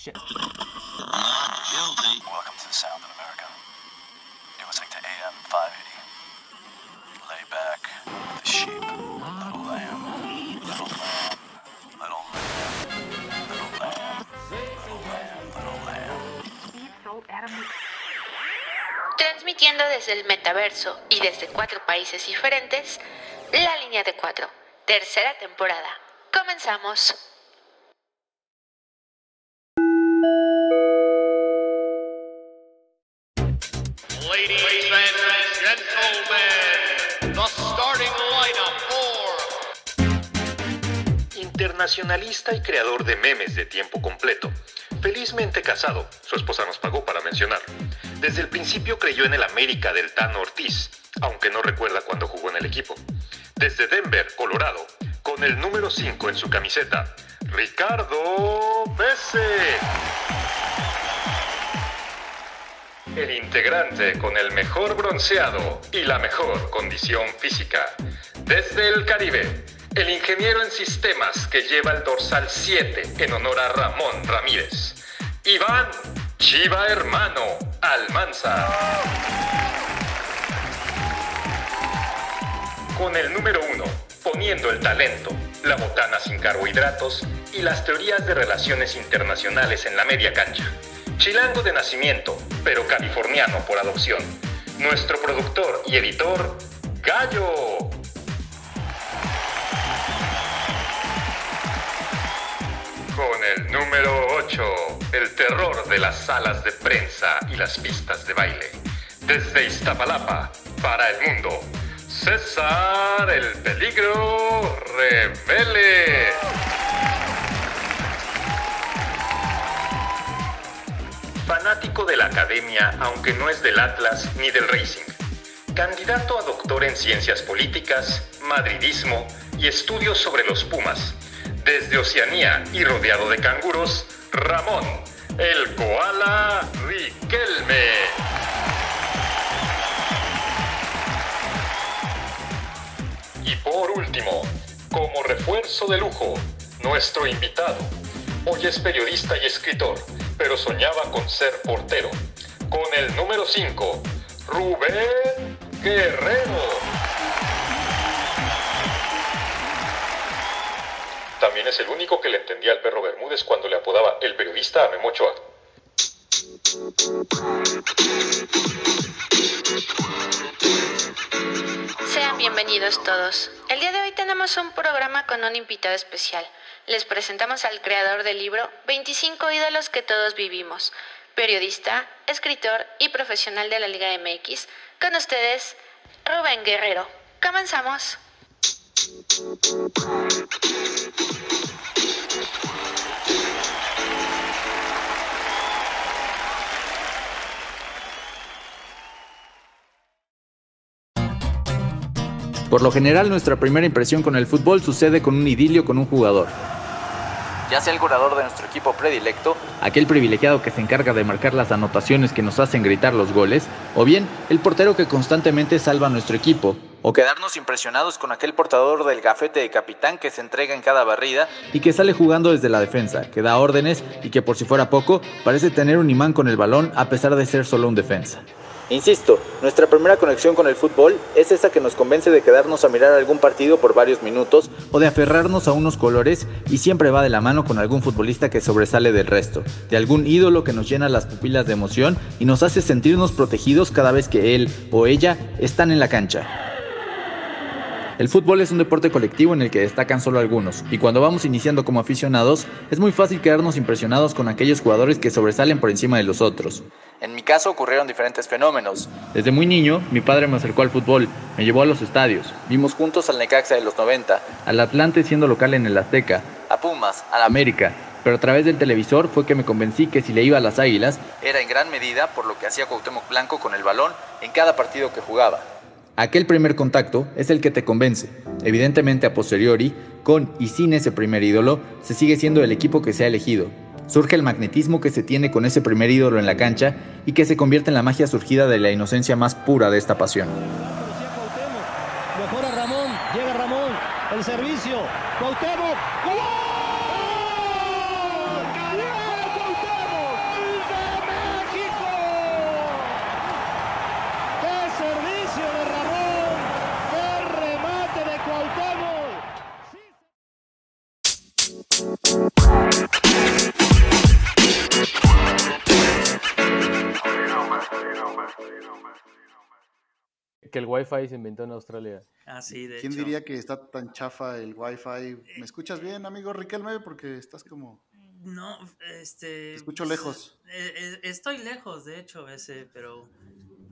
Shit. Not guilty. Welcome to the Sound of America. You're listening to AM 580. Lay back with the sheep. Little lamb. Little lamb. Little lamb. Little lamb. Little lamb. Little lamb. Transmitiendo desde el metaverso y desde cuatro países diferentes, La Línea de Cuatro, tercera temporada. Comenzamos. Internacionalista y creador de memes de tiempo completo. Felizmente casado, su esposa nos pagó para mencionar. Desde el principio creyó en el América del Tano Ortiz, aunque no recuerda cuándo jugó en el equipo. Desde Denver, Colorado, con el número 5 en su camiseta, Ricardo Pese. El integrante con el mejor bronceado y la mejor condición física. Desde el Caribe, el ingeniero en sistemas que lleva el dorsal 7 en honor a Ramón Ramírez. Iván Chiva Hermano Almanza. Con el número 1, poniendo el talento, la botana sin carbohidratos y las teorías de relaciones internacionales en la media cancha. Chilango de nacimiento, pero californiano por adopción. Nuestro productor y editor, Gallo. Con el número 8, el terror de las salas de prensa y las pistas de baile. Desde Iztapalapa, para el mundo, César el Peligro Revele. Fanático de la academia, aunque no es del Atlas ni del Racing. Candidato a doctor en ciencias políticas, madridismo y estudios sobre los Pumas. Desde Oceanía y rodeado de canguros, Ramón, el koala Riquelme. Y por último, como refuerzo de lujo, nuestro invitado. Hoy es periodista y escritor, pero soñaba con ser portero. Con el número 5, Rubén Guerrero. También es el único que le entendía al perro Bermúdez cuando le apodaba el periodista a Memochoa. Sean bienvenidos todos. El día de hoy tenemos un programa con un invitado especial. Les presentamos al creador del libro 25 ídolos que todos vivimos, periodista, escritor y profesional de la Liga MX. Con ustedes, Rubén Guerrero. Comenzamos. Por lo general, nuestra primera impresión con el fútbol sucede con un idilio con un jugador. Ya sea el goleador de nuestro equipo predilecto, aquel privilegiado que se encarga de marcar las anotaciones que nos hacen gritar los goles, o bien el portero que constantemente salva a nuestro equipo, o quedarnos impresionados con aquel portador del gafete de capitán que se entrega en cada barrida y que sale jugando desde la defensa, que da órdenes y que por si fuera poco, parece tener un imán con el balón a pesar de ser solo un defensa. Insisto, nuestra primera conexión con el fútbol es esa que nos convence de quedarnos a mirar algún partido por varios minutos o de aferrarnos a unos colores y siempre va de la mano con algún futbolista que sobresale del resto, de algún ídolo que nos llena las pupilas de emoción y nos hace sentirnos protegidos cada vez que él o ella están en la cancha. El fútbol es un deporte colectivo en el que destacan solo algunos, y cuando vamos iniciando como aficionados, es muy fácil quedarnos impresionados con aquellos jugadores que sobresalen por encima de los otros. En mi caso ocurrieron diferentes fenómenos. Desde muy niño, mi padre me acercó al fútbol, me llevó a los estadios, vimos juntos al Necaxa de los 90, al Atlante siendo local en el Azteca, a Pumas, al América, pero a través del televisor fue que me convencí que si le iba a las Águilas, era en gran medida por lo que hacía Cuauhtémoc Blanco con el balón en cada partido que jugaba. Aquel primer contacto es el que te convence. Evidentemente a posteriori, con y sin ese primer ídolo, se sigue siendo el equipo que se ha elegido. Surge el magnetismo que se tiene con ese primer ídolo en la cancha y que se convierte en la magia surgida de la inocencia más pura de esta pasión. Que el Wi-Fi se inventó en Australia. Ah, sí, de ¿Quién hecho. diría que está tan chafa el wifi? ¿Me escuchas bien, amigo Riquelme? Porque estás como... No, este... Te escucho lejos. eh, eh, estoy lejos, de hecho, ese, pero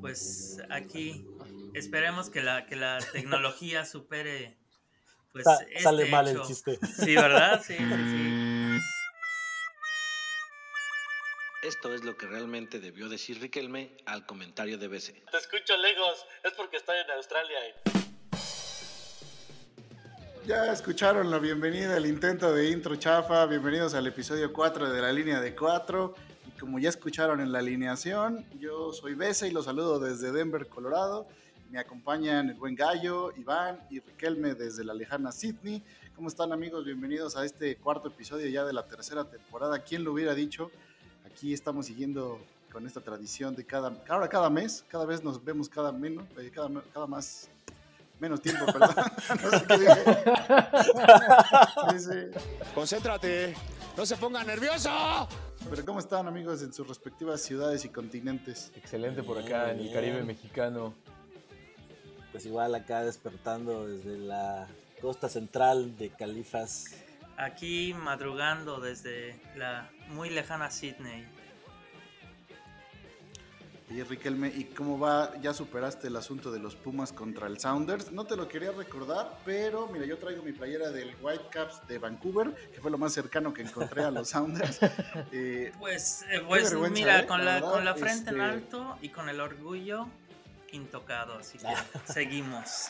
pues aquí esperemos que la, que la tecnología supere pues Sa- este sale mal el hecho. chiste. Sí, ¿verdad? Sí, sí, sí. Esto es lo que realmente debió decir Riquelme al comentario de BC. Te escucho lejos, es porque estoy en Australia. Ya escucharon la bienvenida, el intento de intro chafa. Bienvenidos al episodio 4 de la línea de 4. Y como ya escucharon en la alineación, yo soy Besa y los saludo desde Denver, Colorado. Me acompañan el buen Gallo, Iván y Riquelme desde la lejana Sydney. ¿Cómo están amigos? Bienvenidos a este cuarto episodio ya de la tercera temporada. ¿Quién lo hubiera dicho? Aquí estamos siguiendo con esta tradición de cada, ahora cada mes, cada vez nos vemos cada menos, eh, cada, cada más menos tiempo, perdón. No sé qué dije. Sí, sí. Concéntrate, no se ponga nervioso. Pero ¿cómo están amigos en sus respectivas ciudades y continentes? Excelente por acá en el Caribe mexicano. Pues igual acá despertando desde la costa central de Califas. Aquí madrugando desde la muy lejana Sydney. Y Riquelme, ¿y cómo va? ¿Ya superaste el asunto de los Pumas contra el Sounders? No te lo quería recordar, pero mira, yo traigo mi playera del Whitecaps de Vancouver, que fue lo más cercano que encontré a los Sounders. Eh, Pues, eh, pues mira, ¿eh? con La con la frente en este- alto y con el orgullo intocado, así que seguimos.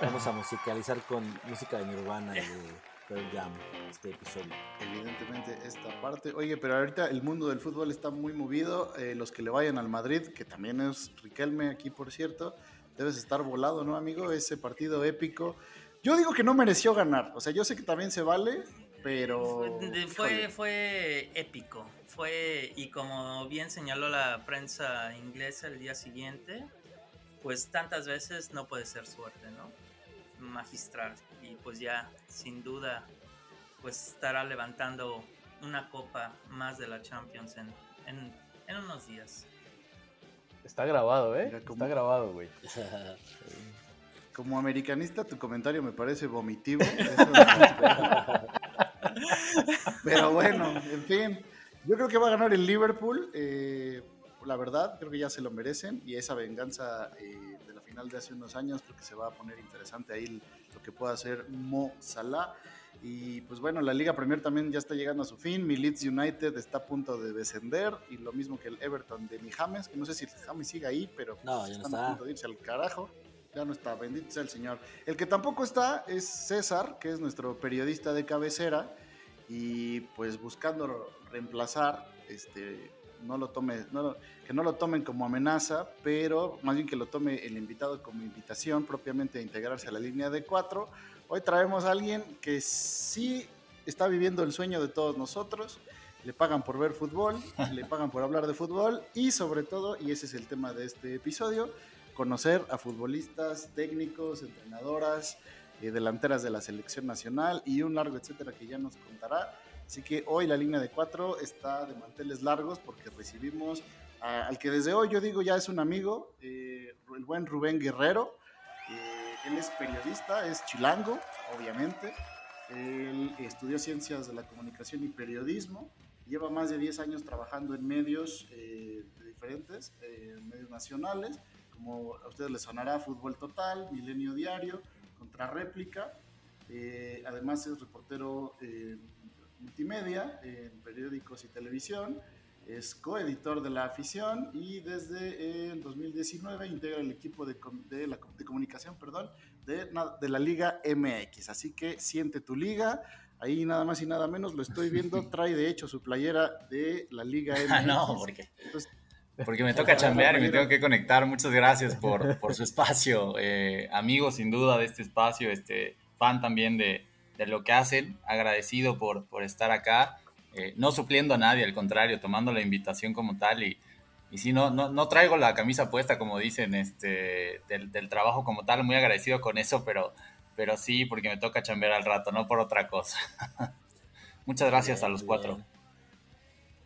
Vamos a musicalizar con música de Nirvana y de Pearl Jam este episodio. evidentemente esta parte. Oye, pero ahorita el mundo del fútbol está muy movido. Eh, los que le vayan al Madrid, que también es Riquelme aquí, por cierto, debes estar volado, ¿no, amigo? Ese partido épico. Yo digo que no mereció ganar. O sea, yo sé que también se vale, pero... Fue, fue épico. Fue, y como bien señaló la prensa inglesa el día siguiente, pues tantas veces no puede ser suerte, ¿no? Magistral. Y pues ya, sin duda, pues estará levantando una copa más de la Champions en, en, en unos días. Está grabado, ¿eh? Está grabado, güey. Como americanista, tu comentario me parece vomitivo. Eso- Pero bueno, en fin. Yo creo que va a ganar el Liverpool. eh, la verdad, creo que ya se lo merecen. Y esa venganza eh, final de hace unos años, creo que se va a poner interesante ahí lo que pueda hacer Mo Salah. Y pues bueno, la Liga Premier también ya está llegando a su fin. Mi Leeds United está a punto de descender. Y lo mismo que el Everton de mi James, que no sé si el James sigue ahí, pero No, ya no están a está. punto de irse al carajo. Ya no está, bendito sea el Señor. El que tampoco está es César, que es nuestro periodista de cabecera. Y pues buscando reemplazar, este, no lo tome, no que no lo tomen como amenaza, pero más bien que lo tome el invitado como invitación propiamente a integrarse a la línea de cuatro. Hoy traemos a alguien que sí está viviendo el sueño de todos nosotros. Le pagan por ver fútbol, le pagan por hablar de fútbol y sobre todo, y ese es el tema de este episodio, conocer a futbolistas, técnicos, entrenadoras, eh, delanteras de la selección nacional y un largo etcétera que ya nos contará. Así que hoy la línea de cuatro está de manteles largos porque recibimos a- al que desde hoy yo digo ya es un amigo, eh, el buen Rubén Guerrero. Eh, él es periodista, es chilango, obviamente. Él estudió ciencias de la comunicación y periodismo. Lleva más de 10 años trabajando en medios eh, diferentes, eh, medios nacionales, como a ustedes les sonará Fútbol Total, Milenio Diario, Contrarréplica. Eh, además es reportero eh, multimedia en periódicos y televisión. Es coeditor de La Afición y desde el 2019 integra el equipo de, de la, de comunicación perdón, de, de la Liga MX. Así que siente tu liga. Ahí nada más y nada menos lo estoy viendo. Trae de hecho su playera de la Liga MX. Ah, no, porque, Entonces, porque me toca chambear y me tengo que conectar. Muchas gracias por, por su espacio. Eh, amigo, sin duda, de este espacio, este, fan también de, de lo que hacen. Agradecido por, por estar acá. Eh, no supliendo a nadie, al contrario, tomando la invitación como tal. Y, y sí, no, no, no traigo la camisa puesta, como dicen, este, del, del trabajo como tal. Muy agradecido con eso, pero, pero sí, porque me toca chambear al rato, no por otra cosa. Muchas gracias Bien, a los bien. cuatro.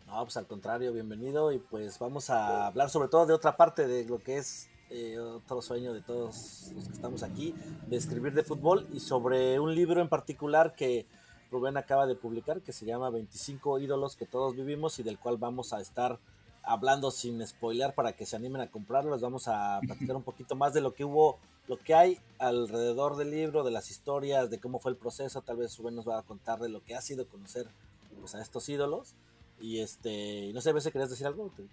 No, pues al contrario, bienvenido y pues vamos a hablar sobre todo de otra parte de lo que es eh, otro sueño de todos los que estamos aquí, de escribir de fútbol y sobre un libro en particular que Rubén acaba de publicar que se llama 25 ídolos que todos vivimos y del cual vamos a estar hablando sin spoiler para que se animen a comprarlo. Les vamos a platicar un poquito más de lo que hubo, lo que hay alrededor del libro, de las historias, de cómo fue el proceso. Tal vez Rubén nos va a contar de lo que ha sido conocer pues, a estos ídolos. Y este, no sé, a si querías decir algo. Te,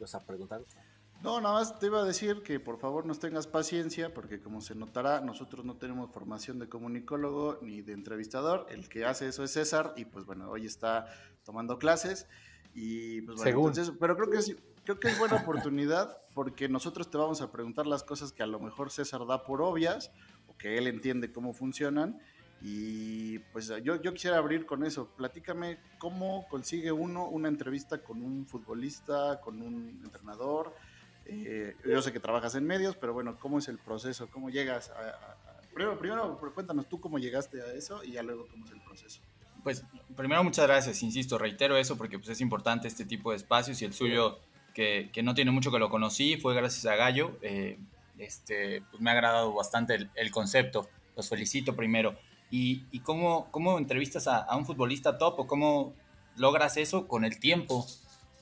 vas a preguntar. No, nada más te iba a decir que por favor nos tengas paciencia, porque como se notará, nosotros no tenemos formación de comunicólogo ni de entrevistador. El que hace eso es César, y pues bueno, hoy está tomando clases. Y pues bueno, entonces, pero creo que es, creo que es buena oportunidad porque nosotros te vamos a preguntar las cosas que a lo mejor César da por obvias o que él entiende cómo funcionan. Y pues yo, yo quisiera abrir con eso. Platícame cómo consigue uno una entrevista con un futbolista, con un entrenador. Eh, yo sé que trabajas en medios, pero bueno, ¿cómo es el proceso? ¿Cómo llegas a, primero, primero cuéntanos tú cómo llegaste a eso y ya luego cómo es el proceso pues primero muchas gracias, insisto, reitero eso porque pues, es importante este tipo de espacios y el suyo, que, que no tiene mucho que lo conocí, fue gracias a Gallo, eh, este, pues me ha agradado bastante el, concepto, los felicito primero. ¿Y, y cómo, cómo, entrevistas a, a, un futbolista top o cómo logras eso con el tiempo?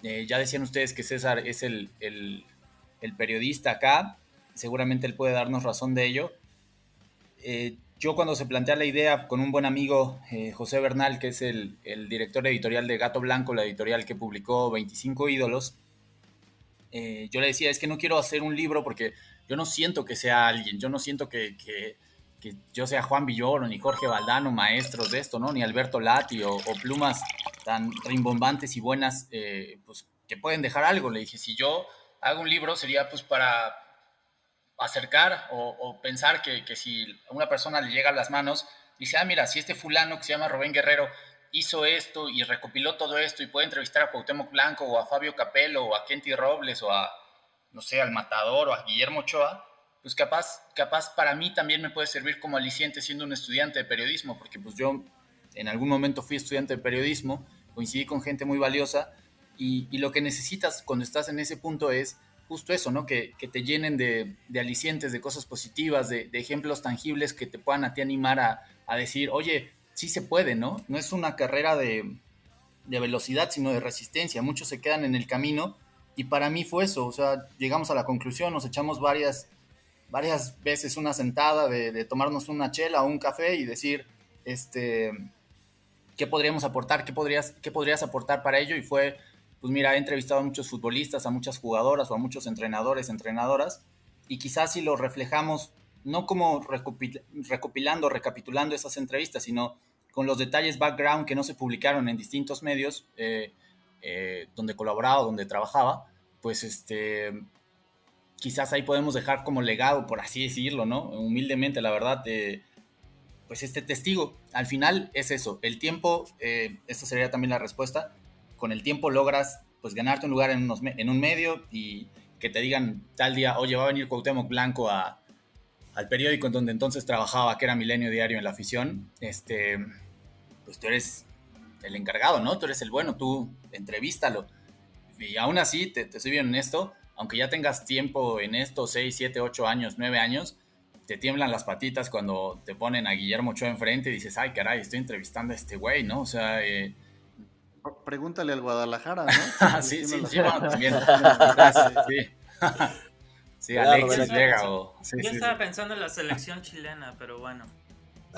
Eh, ya decían ustedes que César es el, el, el, periodista acá, seguramente él puede darnos razón de ello. Eh, yo cuando se plantea la idea con un buen amigo, eh, José Bernal, que es el, director editorial de Gato Blanco, la editorial que publicó 25 ídolos, eh, yo le decía, es que no quiero hacer un libro porque yo no siento que sea alguien, yo no siento que, yo sea Juan Villoro, ni Jorge Valdano, maestros de esto, ¿no? Ni Alberto Lati o, plumas tan rimbombantes y buenas, pues que pueden dejar algo. Le dije, si yo hago un libro sería pues para acercar o, pensar que, que, si a una persona le llega a las manos, dice, ah, mira, si este fulano que se llama Rubén Guerrero hizo esto y recopiló todo esto y puede entrevistar a Cuauhtémoc Blanco o a Fabio Capello o a Kenty Robles o a, no sé, al Matador o a Guillermo Ochoa, pues capaz, capaz para mí también me puede servir como aliciente siendo un estudiante de periodismo, porque pues yo en algún momento fui estudiante de periodismo, coincidí con gente muy valiosa y, lo que necesitas cuando estás en ese punto es justo eso, ¿no? Que, te llenen de, alicientes, de cosas positivas, de, ejemplos tangibles que te puedan a ti animar a, decir, oye, sí se puede, ¿no? No es una carrera de, velocidad, sino de resistencia. Muchos se quedan en el camino y para mí fue eso, o sea, llegamos a la conclusión, nos echamos varias, varias veces una sentada de, tomarnos una chela o un café y decir, este, ¿qué podríamos aportar? ¿Qué podrías, qué podrías aportar para ello? Y fue pues mira, he entrevistado a muchos futbolistas, a muchas jugadoras o a muchos entrenadores, entrenadoras, y quizás si lo reflejamos, no como recopilando, recapitulando esas entrevistas, sino con los detalles background que no se publicaron en distintos medios eh, eh, donde colaboraba, donde trabajaba, pues este, quizás ahí podemos dejar como legado, por así decirlo, ¿no? Humildemente, la verdad, pues este testigo. Al final es eso, el tiempo, eh, esta sería también la respuesta, con el tiempo logras pues ganarte un lugar en, un medio y que te digan tal día, oye, va a venir Cuauhtémoc Blanco a, al periódico en donde entonces trabajaba, que era Milenio Diario en la afición, este, pues tú eres el encargado, ¿no? Tú eres el bueno, tú entrevístalo. Y aún así, te, te soy bien honesto, aunque ya tengas tiempo en esto, 6, 7, 8 años, 9 años, te tiemblan las patitas cuando te ponen a Guillermo Ochoa enfrente y dices, ay, caray, estoy entrevistando a este güey, ¿no? O sea, eh, Pregúntale al Guadalajara, ¿no? sí, sí, sí, bueno, también. sí. Sí, Alexis Vega o... yo estaba pensando en la selección chilena, pero bueno.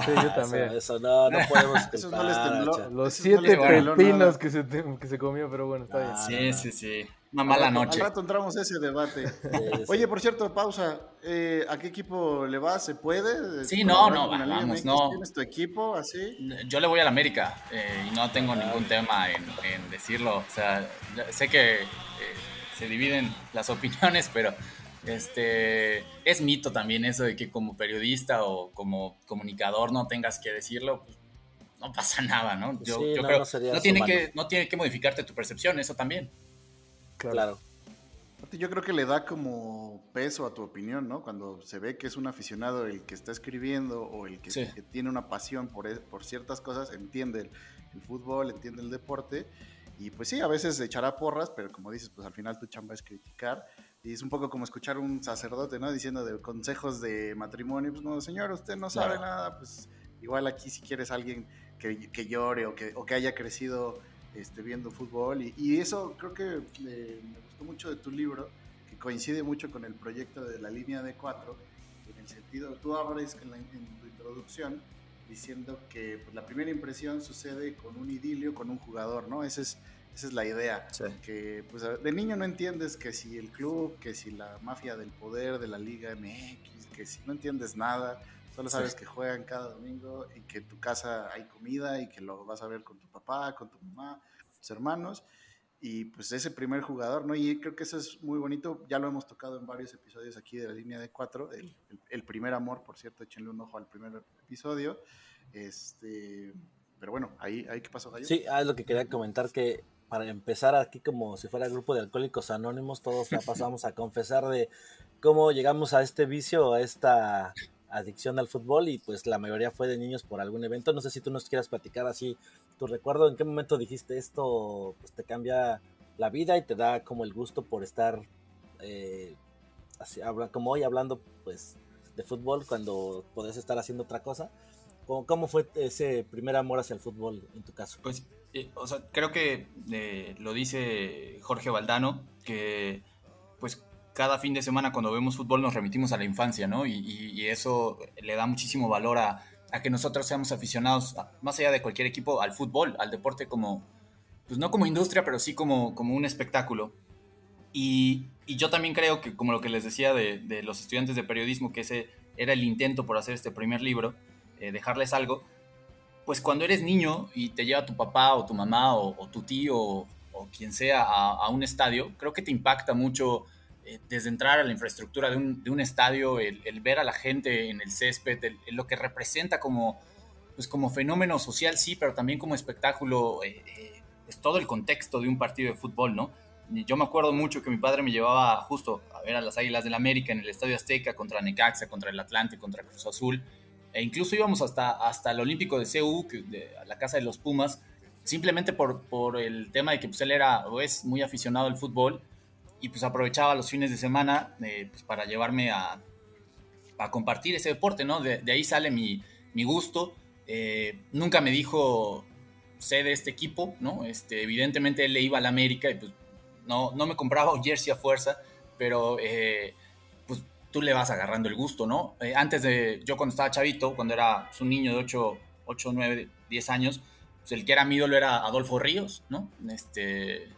Sí, yo también. Eso, no, no podemos Eso no les tembló. Los siete pepinos que se, que se comió, pero bueno, está bien. Sí, sí, sí. Una mala noche. Al rato entramos a ese debate. Oye, por cierto, pausa. Eh, ¿A qué equipo le vas? ¿Se puede? Sí, no, no, vamos, no. ¿Tienes tu equipo así? Yo le voy al América eh, y no tengo ningún tema en, decirlo. O sea, sé que eh, se dividen las opiniones, pero este es mito también eso de que como periodista o como comunicador no tengas que decirlo. Pues, no pasa nada, ¿no? Yo, yo creo no tiene, que, no tiene que modificarte tu percepción, eso también. Claro. Yo creo que le da como peso a tu opinión, ¿no? Cuando se ve que es un aficionado el que está escribiendo o el que, tiene una pasión por, e, por ciertas cosas, entiende el, fútbol, entiende el deporte Y pues sí, a veces echará porras, pero como dices, pues al final tu chamba es criticar. Y es un poco como escuchar un sacerdote, ¿no? Diciendo de consejos de matrimonio, pues no, señor, usted no sabe Claro. nada, pues igual aquí si quieres alguien que, que llore o que, o que haya crecido este, viendo fútbol. Y, y eso creo que eh, me gustó mucho de tu libro, que coincide mucho con el proyecto de la línea de cuatro, en el sentido, tú abres en, la- en tu introducción diciendo que pues, la primera impresión sucede con un idilio, con un jugador, ¿no? Esa es, esa es la idea. Que pues, de niño no entiendes que si el club, que si la mafia del poder de la Liga MX, que si no entiendes nada, solo sabes Sí. que juegan cada domingo y que en tu casa hay comida y que lo vas a ver con tu papá, con tu mamá, con tus hermanos. Y pues ese primer jugador, ¿no? Y creo que eso es muy bonito, ya lo hemos tocado en varios episodios aquí de la línea de cuatro, el, el- el primer amor, por cierto, échenle un ojo al primer episodio. Este, pero bueno, ahí, ahí ¿qué pasó, Gallo? Sí, ah, es lo que quería comentar que para empezar aquí como si fuera grupo de alcohólicos anónimos, todos ya pasamos a confesar de cómo llegamos a este vicio, a esta adicción al fútbol y pues la mayoría fue de niños por algún evento. No sé si tú nos quieras platicar así tu recuerdo, en qué momento dijiste esto, pues te cambia la vida y te da como el gusto por estar eh, así, como hoy hablando pues de fútbol cuando podés estar haciendo otra cosa. ¿Cómo, cómo fue ese primer amor hacia el fútbol en tu caso? Pues, eh, o sea, creo que eh, lo dice Jorge Valdano, que pues cada fin de semana cuando vemos fútbol nos remitimos a la infancia, ¿no? Y, y- y eso le da muchísimo valor a, a que nosotros seamos aficionados, a- más allá de cualquier equipo, al fútbol, al deporte como, pues no como industria, pero sí como, como un espectáculo. Y, y yo también creo que, como lo que les decía de, de los estudiantes de periodismo, que ese era el intento por hacer este primer libro, eh, dejarles algo, pues cuando eres niño y te lleva tu papá o tu mamá o, o tu tío o, o quien sea a, a un estadio, creo que te impacta mucho eh, desde entrar a la infraestructura de un, estadio, el, ver a la gente en el césped, lo que representa como, pues como fenómeno social, sí, pero también como espectáculo, eh, eh, es todo el contexto de un partido de fútbol, ¿no? Yo me acuerdo mucho que mi padre me llevaba justo a ver a las Águilas del América en el Estadio Azteca contra Necaxa, contra el Atlante, contra Cruz Azul. E incluso íbamos hasta, el Olímpico de CU, de, la casa de los Pumas, simplemente por, por el tema de que pues, él era o es muy aficionado al fútbol y pues aprovechaba los fines de semana eh, pues, para llevarme a, a compartir ese deporte, ¿no? De, ahí sale mi, mi gusto. Eh, nunca me dijo, sé de este equipo, ¿no? Este, evidentemente él le iba al América y pues no, no me compraba un jersey a fuerza, pero eh, pues tú le vas agarrando el gusto, ¿no? Eh, antes de, yo cuando estaba chavito, cuando era pues, un niño de 8, 8, 9, 10 años, pues el que era mi ídolo era Adolfo Ríos, ¿no? Este,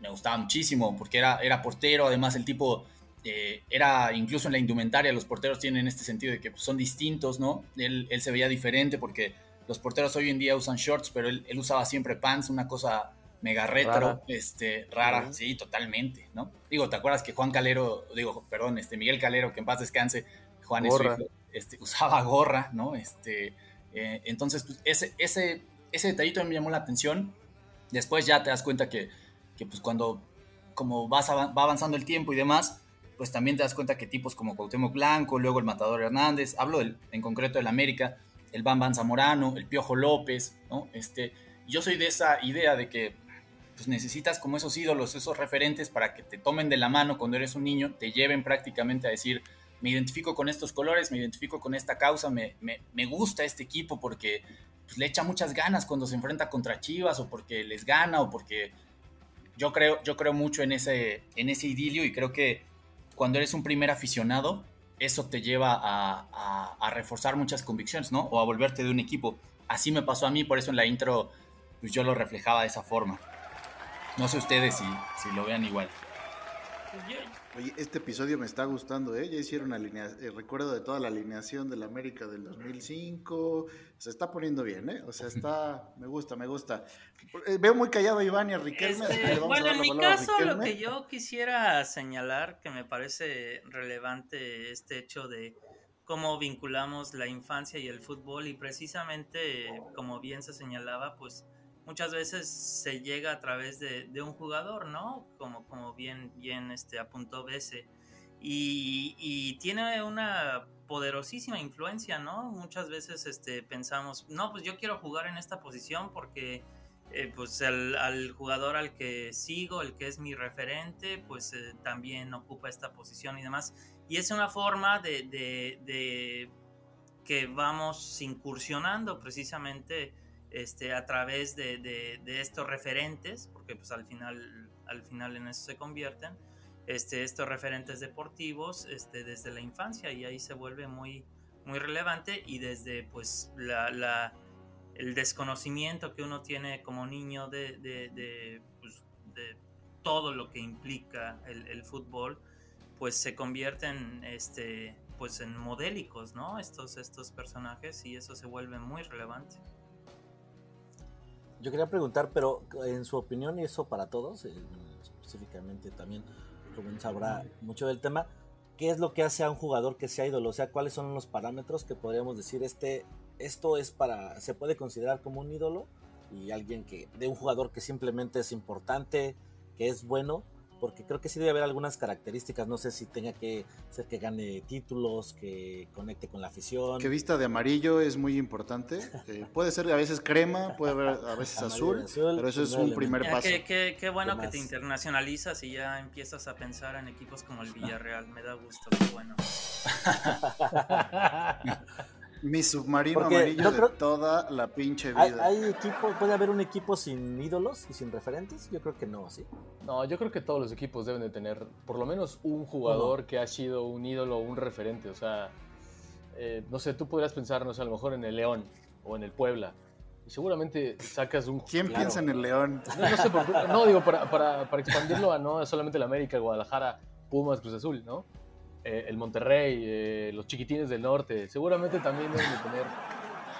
me gustaba muchísimo porque era, era portero, además el tipo eh, era incluso en la indumentaria, los porteros tienen este sentido de que son distintos, ¿no? Él, él se veía diferente porque los porteros hoy en día usan shorts, pero él, él usaba siempre pants, una cosa mega retro, Rara. este, rara, sí, totalmente, ¿no? Digo, ¿te acuerdas que Juan Calero, digo, perdón, este Miguel Calero, que en paz descanse, Juan Gorra. hijo, este, usaba gorra, ¿no? Este, eh, entonces, pues, ese, ese, ese detallito me llamó la atención. Después ya te das cuenta que, que pues cuando como va avanzando el tiempo y demás, pues también te das cuenta que tipos como Cuauhtémoc Blanco, luego el Matador Hernández, hablo en concreto del América, el Bam Bam Zamorano, el Piojo López, ¿no? Este, yo soy de esa idea de que pues necesitas como esos ídolos, esos referentes para que te tomen de la mano cuando eres un niño, te lleven prácticamente a decir, me identifico con estos colores, me identifico con esta causa, me, me- me gusta este equipo porque pues, le echa muchas ganas cuando se enfrenta contra Chivas o porque les gana o porque yo creo, yo creo mucho en ese, en ese idilio y creo que cuando eres un primer aficionado, eso te lleva a, reforzar muchas convicciones, ¿no? O a volverte de un equipo. Así me pasó a mí, por eso en la intro pues yo lo reflejaba de esa forma. No sé ustedes si, si lo vean igual. Oye, este episodio me está gustando, ¿eh? Ya hicieron alinea el recuerdo de toda la alineación del América del 2005. Se está poniendo bien, ¿eh? O sea, está... Me gusta, me gusta. Eh, veo muy callado a Iván y a Riquelme. Este, vamos a bueno, dar en mi a caso, lo que yo quisiera señalar, que me parece relevante este hecho de cómo vinculamos la infancia y el fútbol y precisamente, como bien se señalaba, pues muchas veces se llega a través de, un jugador, ¿no? Como, como bien, bien este, apuntó Bese. Y, tiene una poderosísima influencia, ¿no? Muchas veces este, pensamos, no, pues yo quiero jugar en esta posición porque eh, pues el, al jugador al que sigo, el que es mi referente, pues eh, también ocupa esta posición y demás. Y es una forma de que vamos incursionando precisamente este, a través de, estos referentes, porque pues al final, al final en eso se convierten, este, estos referentes deportivos este, desde la infancia y ahí se vuelve muy, relevante y desde pues el desconocimiento que uno tiene como niño de, pues, todo lo que implica el, fútbol, pues se convierten este, en modélicos, ¿no? Estos, estos personajes y eso se vuelve muy relevante. Yo quería preguntar, pero en su opinión, y eso para todos, eh, específicamente también Rubén sabrá mucho del tema, ¿qué es lo que hace a un jugador que sea ídolo? O sea, ¿cuáles son los parámetros que podríamos decir este esto es para, se puede considerar como un ídolo y alguien que, de un jugador que simplemente es importante, que es bueno, porque creo que sí debe haber algunas características, no sé si tenga que ser que gane títulos, que conecte con la afición. Que vista de amarillo es muy importante, eh, puede ser a veces crema, puede haber a veces azul, pero eso es un primer paso. Qué, qué, bueno que te internacionalizas y ya empiezas a pensar en equipos como el Villarreal, me da gusto, qué bueno. Mi submarino amarillo de toda la pinche vida. ¿Hay, equipo, ¿Puede haber un equipo sin ídolos y sin referentes? Yo creo que no, ¿sí? No, yo creo que todos los equipos deben de tener por lo menos un jugador que ha sido un ídolo o un referente. O sea, eh, no sé, tú podrías pensar, no sé, a lo mejor en el León o en el Puebla. Y seguramente sacas un... ¿Quién piensa en el León? No, sé, no digo, para, para, para expandirlo a no solamente el América, Guadalajara, Pumas, Cruz Azul, ¿no? Eh, el Monterrey, eh, los chiquitines del norte, seguramente también deben de tener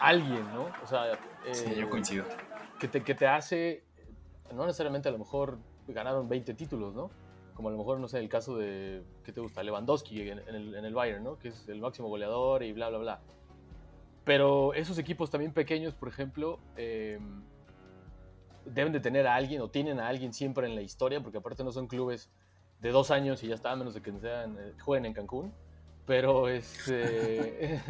alguien, ¿no? O sea, sí, yo eh, coincido. Que te, que te hace, no necesariamente a lo mejor ganaron 20 títulos, ¿no? Como a lo mejor, no sé, el caso de, ¿qué te gusta? Lewandowski en, el, en el Bayern, ¿no? Que es el máximo goleador y bla, bla, bla. Pero esos equipos también pequeños, por ejemplo, em, deben de tener a alguien o tienen a alguien siempre en la historia, porque aparte no son clubes de dos años y ya está, menos de que sean, eh, jueguen en Cancún. Pero, este,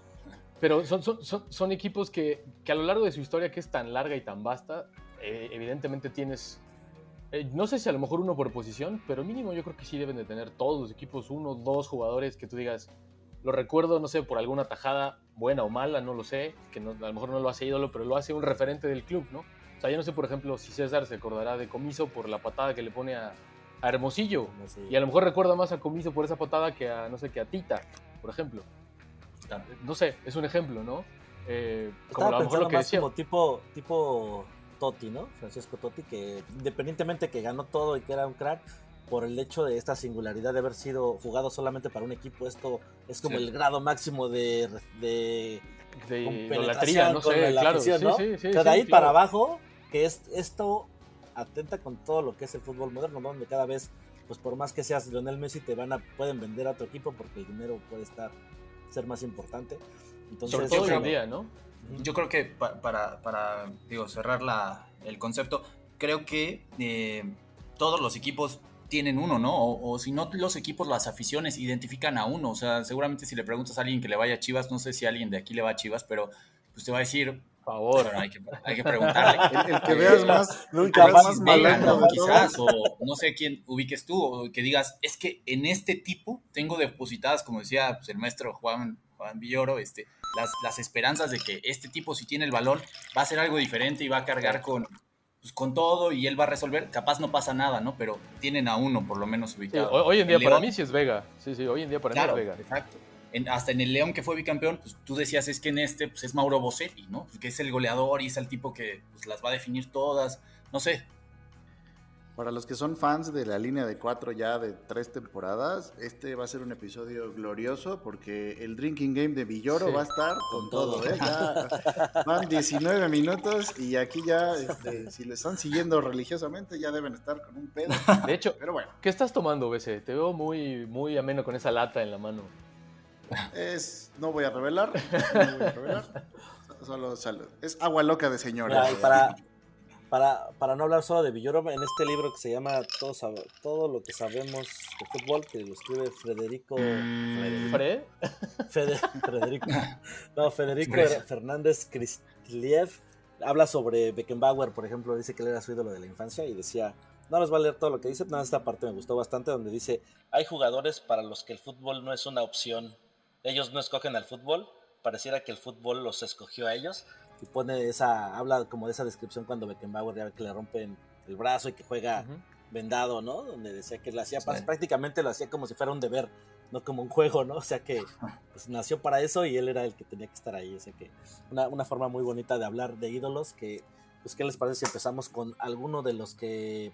pero son, son, son, equipos que, a lo largo de su historia, que es tan larga y tan vasta, eh, evidentemente tienes, eh, no sé si a lo mejor uno por posición, pero mínimo yo creo que sí deben de tener todos los equipos uno, dos jugadores que tú digas, lo recuerdo, no sé, por alguna tajada buena o mala, no lo sé, que a lo mejor no lo hace ídolo, pero lo hace un referente del club, ¿no? O sea, yo no sé, por ejemplo, si César se acordará de Comiso por la patada que le pone a, a Hermosillo. Y a lo mejor recuerda más a Comiso por esa patada que a, no sé, que a Tita, por ejemplo. No sé, es un ejemplo, ¿no? Eh, como a lo mejor lo que decía. Como tipo, tipo Totti, ¿no? Francisco Totti, que independientemente que ganó todo y que era un crack, por el hecho de esta singularidad de haber sido jugado solamente para un equipo, esto es como el grado máximo de, de, de no sé, claro. Sí, sí, de ahí para abajo, que es esto atenta con todo lo que es el fútbol moderno, donde cada vez, pues por más que seas Lionel Messi, te van a, pueden vender a tu equipo porque el dinero puede estar, ser más importante. Entonces, Sobre todo hoy día, ¿no? Yo creo que para, para, digo, cerrar la, el concepto, creo que eh, todos los equipos tienen uno, ¿no? O, si no los equipos, las aficiones identifican a uno. O sea, seguramente si le preguntas a alguien que le vaya a Chivas, no sé si alguien de aquí le va a Chivas, pero pues te va a decir, favor. hay que, hay que preguntarle. El, que veas más, nunca más malandro, quizás, o no sé quién ubiques tú, o que digas, es que en este tipo tengo depositadas, como decía pues, el maestro Juan, Juan Villoro, este, las, las esperanzas de que este tipo, si tiene el balón, va a hacer algo diferente y va a cargar con, pues, con todo y él va a resolver. Capaz no pasa nada, ¿no? Pero tienen a uno por lo menos ubicado. hoy en día para mí sí es Vega. Sí, sí, hoy en día para mí es Vega. Exacto hasta en el León que fue bicampeón, pues tú decías es que en este pues, es Mauro Boselli, ¿no? que es el goleador y es el tipo que pues, las va a definir todas, no sé. Para los que son fans de la línea de cuatro ya de tres temporadas, este va a ser un episodio glorioso porque el drinking game de Villoro va a estar con, todo. ¿eh? van 19 minutos y aquí ya, este, si lo están siguiendo religiosamente, ya deben estar con un pedo. De hecho, Pero bueno. ¿qué estás tomando, BC? Te veo muy, muy ameno con esa lata en la mano. Es, no voy a revelar, no voy a revelar. Solo, es agua loca de señora. para, para, para, no hablar solo de Villoro, en este libro que se llama Todo, Todo lo que sabemos de fútbol, que lo escribe Federico. ¿Fred? Federico. No, Federico Fernández Kristliev. habla sobre Beckenbauer, por ejemplo, dice que él era su ídolo de la infancia y decía, no les voy a leer todo lo que dice, nada, esta parte me gustó bastante, donde dice, hay jugadores para los que el fútbol no es una opción, ellos no escogen al fútbol, pareciera que el fútbol los escogió a ellos, y pone esa, habla como de esa descripción cuando Beckenbauer ya que le rompen el brazo y que juega vendado, ¿no? Donde decía que lo hacía, prácticamente lo hacía como si fuera un deber, no como un juego, ¿no? O sea que pues, nació para eso y él era el que tenía que estar ahí, o sea que una, una forma muy bonita de hablar de ídolos que, pues, ¿qué les parece si empezamos con alguno de los que,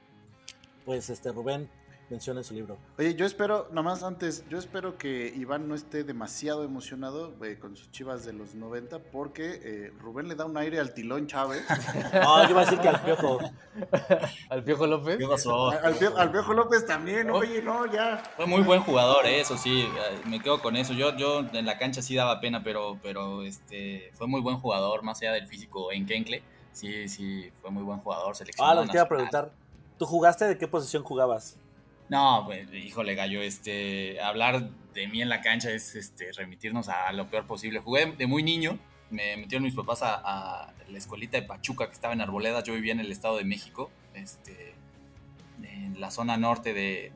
pues, este, Rubén menciona en su libro. Oye, yo espero, nomás antes, yo espero que Iván no esté demasiado emocionado eh, con sus chivas de los 90, porque eh, Rubén le da un aire al tilón Chávez. No, yo iba a decir que al Piojo. ¿Al Piojo López? ¿Qué pasó? Al, Piojo, López también, oye, no, ya. Fue muy buen jugador, eh, eso sí, me quedo con eso. Yo, yo en la cancha sí daba pena, pero, pero este, fue muy buen jugador, más allá del físico en Kenkle. Sí, sí, fue muy buen jugador, Ah, lo que iba a preguntar. ¿Tú jugaste? ¿De qué posición jugabas? No, pues, híjole, gallo, este, hablar de mí en la cancha es este, remitirnos a lo peor posible. Jugué de muy niño, me metieron mis papás a, la escuelita de Pachuca, que estaba en Arboleda, yo vivía en el Estado de México, este, en la zona norte de,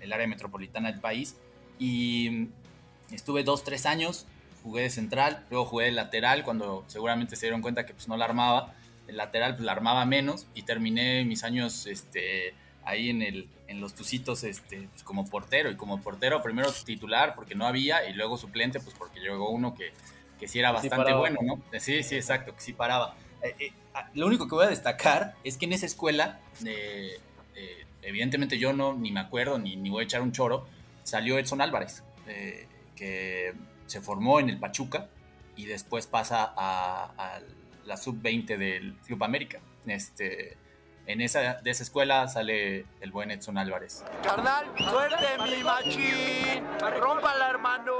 el área metropolitana del país, y estuve dos, tres años, jugué de central, luego jugué de lateral, cuando seguramente se dieron cuenta que pues no la armaba, el lateral pues la armaba menos, y terminé mis años, este, ahí en, el, en los Tucitos este, pues, como portero. Y como portero, primero titular porque no había, y luego suplente, pues porque llegó uno que, que sí era bastante bueno, ¿no? Sí, sí, exacto, que sí paraba. Eh, eh, ah, lo único que voy a destacar es que en esa escuela, eh, evidentemente yo no ni me acuerdo ni, ni, voy a echar un choro, salió Edson Álvarez, que se formó en el Pachuca y después pasa a, a la sub-20 del Club América. Este, en esa, de esa escuela sale el buen Edson Álvarez. Carnal, suerte mi machín, rómpala hermano.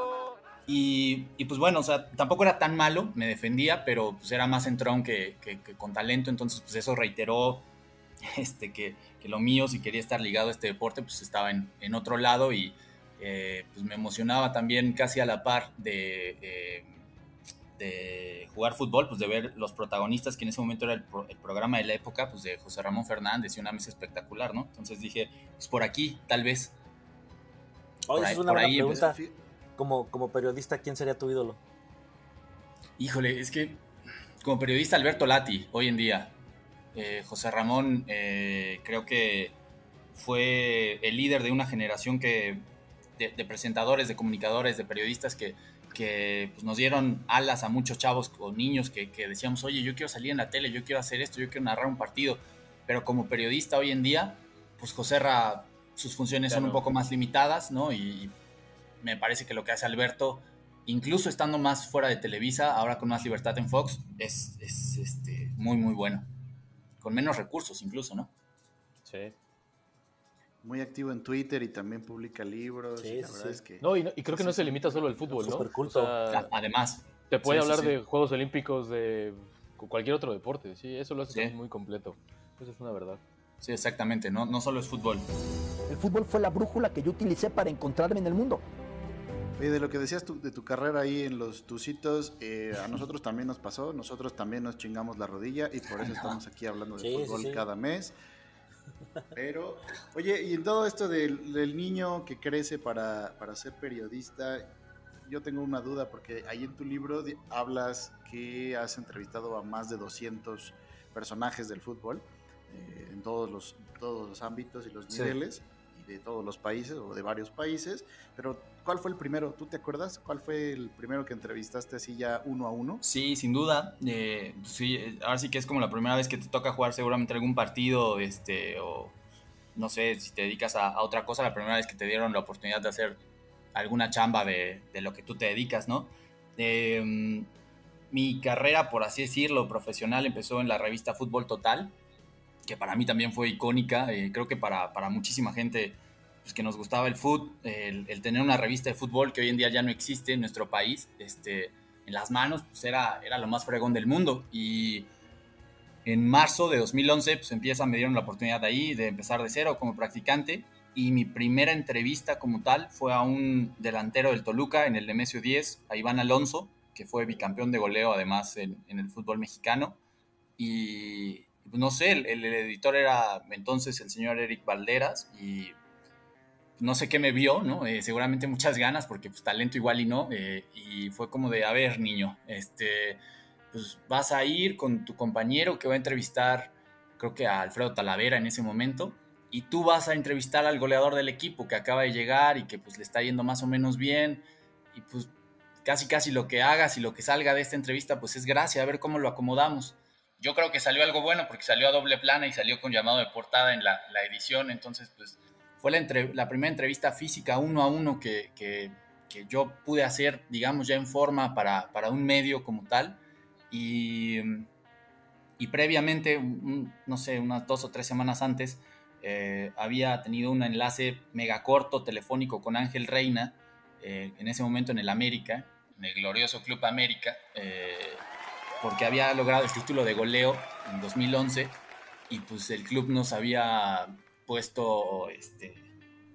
Y, y, pues bueno, o sea, tampoco era tan malo, me defendía, pero pues era más entrón que, que, con talento, entonces pues eso reiteró este, que, que, lo mío, si quería estar ligado a este deporte, pues estaba en, en otro lado y eh, pues me emocionaba también casi a la par de... Eh, de jugar fútbol, pues de ver los protagonistas, que en ese momento era el, programa de la época, pues de José Ramón Fernández y una mesa espectacular, ¿no? Entonces dije, pues por aquí, tal vez. Oye, es una buena pregunta. Como, como periodista, ¿quién sería tu ídolo? Híjole, es que como periodista Alberto Lati, hoy en día. Eh, José Ramón eh, creo que fue el líder de una generación que, de presentadores, de comunicadores, de periodistas que que pues, nos dieron alas a muchos chavos o niños que, decíamos, oye, yo quiero salir en la tele, yo quiero hacer esto, yo quiero narrar un partido. Pero como periodista hoy en día, pues José Ra, sus funciones son un poco más limitadas, ¿no? Y me parece que lo que hace Alberto, incluso estando más fuera de Televisa, ahora con más libertad en Fox, es, es este, muy, muy bueno. Con menos recursos incluso, ¿no? Sí muy activo en Twitter y también publica libros. y la verdad es que, no, y, creo que no se limita solo al fútbol, ¿no? Culto. Además. Te puede hablar de Juegos Olímpicos, de cualquier otro deporte, sí, eso lo hace muy completo. Eso es una verdad. Sí, exactamente, no, no solo es fútbol. El fútbol fue la brújula que yo utilicé para encontrarme en el mundo. Oye, de lo que decías tú, de tu carrera ahí en los Tucitos, eh, a nosotros también nos pasó, nosotros también nos chingamos la rodilla y por eso estamos aquí hablando de fútbol cada mes. Pero, oye, y en todo esto del, niño que crece para, ser periodista, yo tengo una duda porque ahí en tu libro hablas que has entrevistado a más de 200 personajes del fútbol eh, en todos los, todos los ámbitos y los niveles de todos los países o de varios países, pero ¿Cuál fue el primero? ¿Tú te acuerdas? ¿Cuál fue el primero que entrevistaste así ya uno a uno? Sí, sin duda. Eh, sí, ahora sí que es como la primera vez que te toca jugar seguramente algún partido, este, o no sé, si te dedicas a, otra cosa, la primera vez que te dieron la oportunidad de hacer alguna chamba de, lo que tú te dedicas, ¿no? Em, mi carrera, por así decirlo, profesional empezó en la revista Fútbol Total, que para mí también fue icónica, eh, creo que para, para muchísima gente pues, que nos gustaba el fútbol, el, tener una revista de fútbol que hoy en día ya no existe en nuestro país, este, en las manos, pues era, era lo más fregón del mundo. Y en marzo de 2011, pues empieza, me dieron la oportunidad de ahí de empezar de cero como practicante. Y mi primera entrevista como tal fue a un delantero del Toluca en el Nemesio 10, a Iván Alonso, que fue bicampeón de goleo además en, en el fútbol mexicano. y no sé, el, editor era entonces el señor Eric Valderas y no sé qué me vio, ¿no? Eh, seguramente muchas ganas, porque pues talento igual y no. eh, y fue como de, a ver, niño, este, pues vas a ir con tu compañero que va a entrevistar, creo que a Alfredo Talavera en ese momento, y tú vas a entrevistar al goleador del equipo que acaba de llegar y que pues le está yendo más o menos bien, y pues casi casi lo que hagas y lo que salga de esta entrevista, pues es gracia, a ver cómo lo acomodamos. Yo creo que salió algo bueno porque salió a doble plana y salió con llamado de portada en la, la edición, entonces pues fue la, entre- la primera entrevista física uno a uno que, que- que yo pude hacer, digamos, ya en forma para, para un medio como tal. Y, y previamente, un- no sé, unas dos o tres semanas antes, eh, había tenido un enlace mega corto telefónico con Ángel Reina, eh, en ese momento en el América, en el glorioso Club América, eh, porque había logrado el título de goleo en 2011 y pues el club nos había puesto este,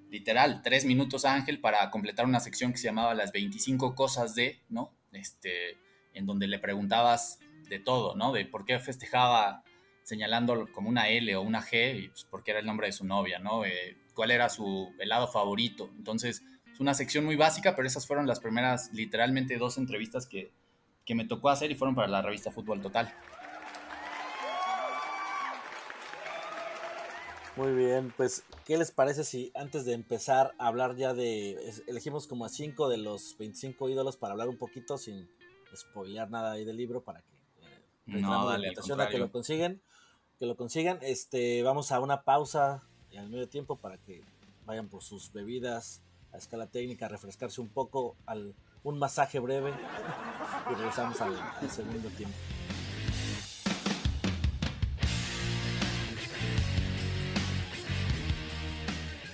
literal tres minutos a Ángel para completar una sección que se llamaba las 25 cosas de, ¿no? Este, en donde le preguntabas de todo, ¿no? De por qué festejaba señalando como una L o una G y pues porque era el nombre de su novia, ¿no? Eh, cuál era su helado favorito. Entonces, es una sección muy básica, pero esas fueron las primeras, literalmente, dos entrevistas que, que me tocó hacer y fueron para la revista Fútbol Total. Muy bien, pues, ¿qué les parece si antes de empezar a hablar ya de. elegimos como a 5 de los 25 ídolos para hablar un poquito sin spoilear nada ahí del libro para que. eh, No, la dale, al invitación a que lo consiguen. Que lo consigan. Este, vamos a una pausa y al medio tiempo para que vayan por sus bebidas a escala técnica, refrescarse un poco, al, un masaje breve y regresamos al, segundo tiempo.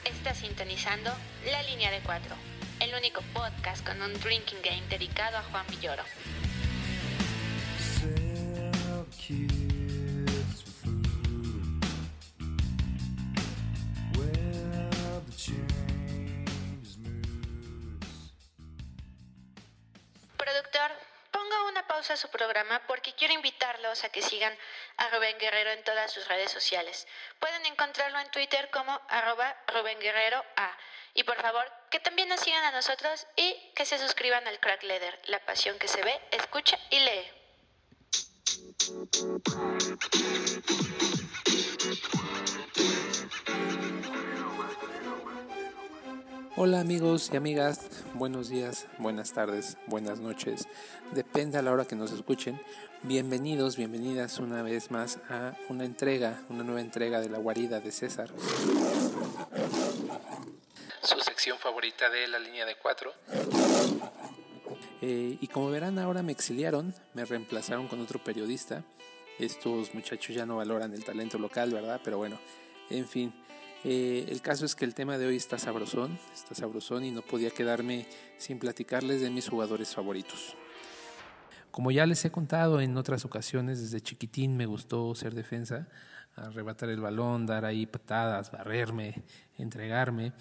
Está sintonizando La Línea de Cuatro, el único podcast con un drinking game dedicado a Juan Villoro. A su programa porque quiero invitarlos a que sigan a Rubén Guerrero en todas sus redes sociales. Pueden encontrarlo en Twitter como arroba Rubén Guerrero A. Y por favor, que también nos sigan a nosotros y que se suscriban al Crack Leather, la pasión que se ve, escucha y lee. Hola amigos y amigas, buenos días, buenas tardes, buenas noches, depende a la hora que nos escuchen. Bienvenidos, bienvenidas una vez más a una entrega, una nueva entrega de la guarida de César. su sección favorita de la línea de cuatro. Eh, y como verán ahora me exiliaron, me reemplazaron con otro periodista. Estos muchachos ya no valoran el talento local, ¿verdad? Pero bueno, en fin. Eh, el caso es que el tema de hoy está sabrosón, está sabrosón y no podía quedarme sin platicarles de mis jugadores favoritos. Como ya les he contado en otras ocasiones, desde chiquitín me gustó ser defensa, arrebatar el balón, dar ahí patadas, barrerme, entregarme.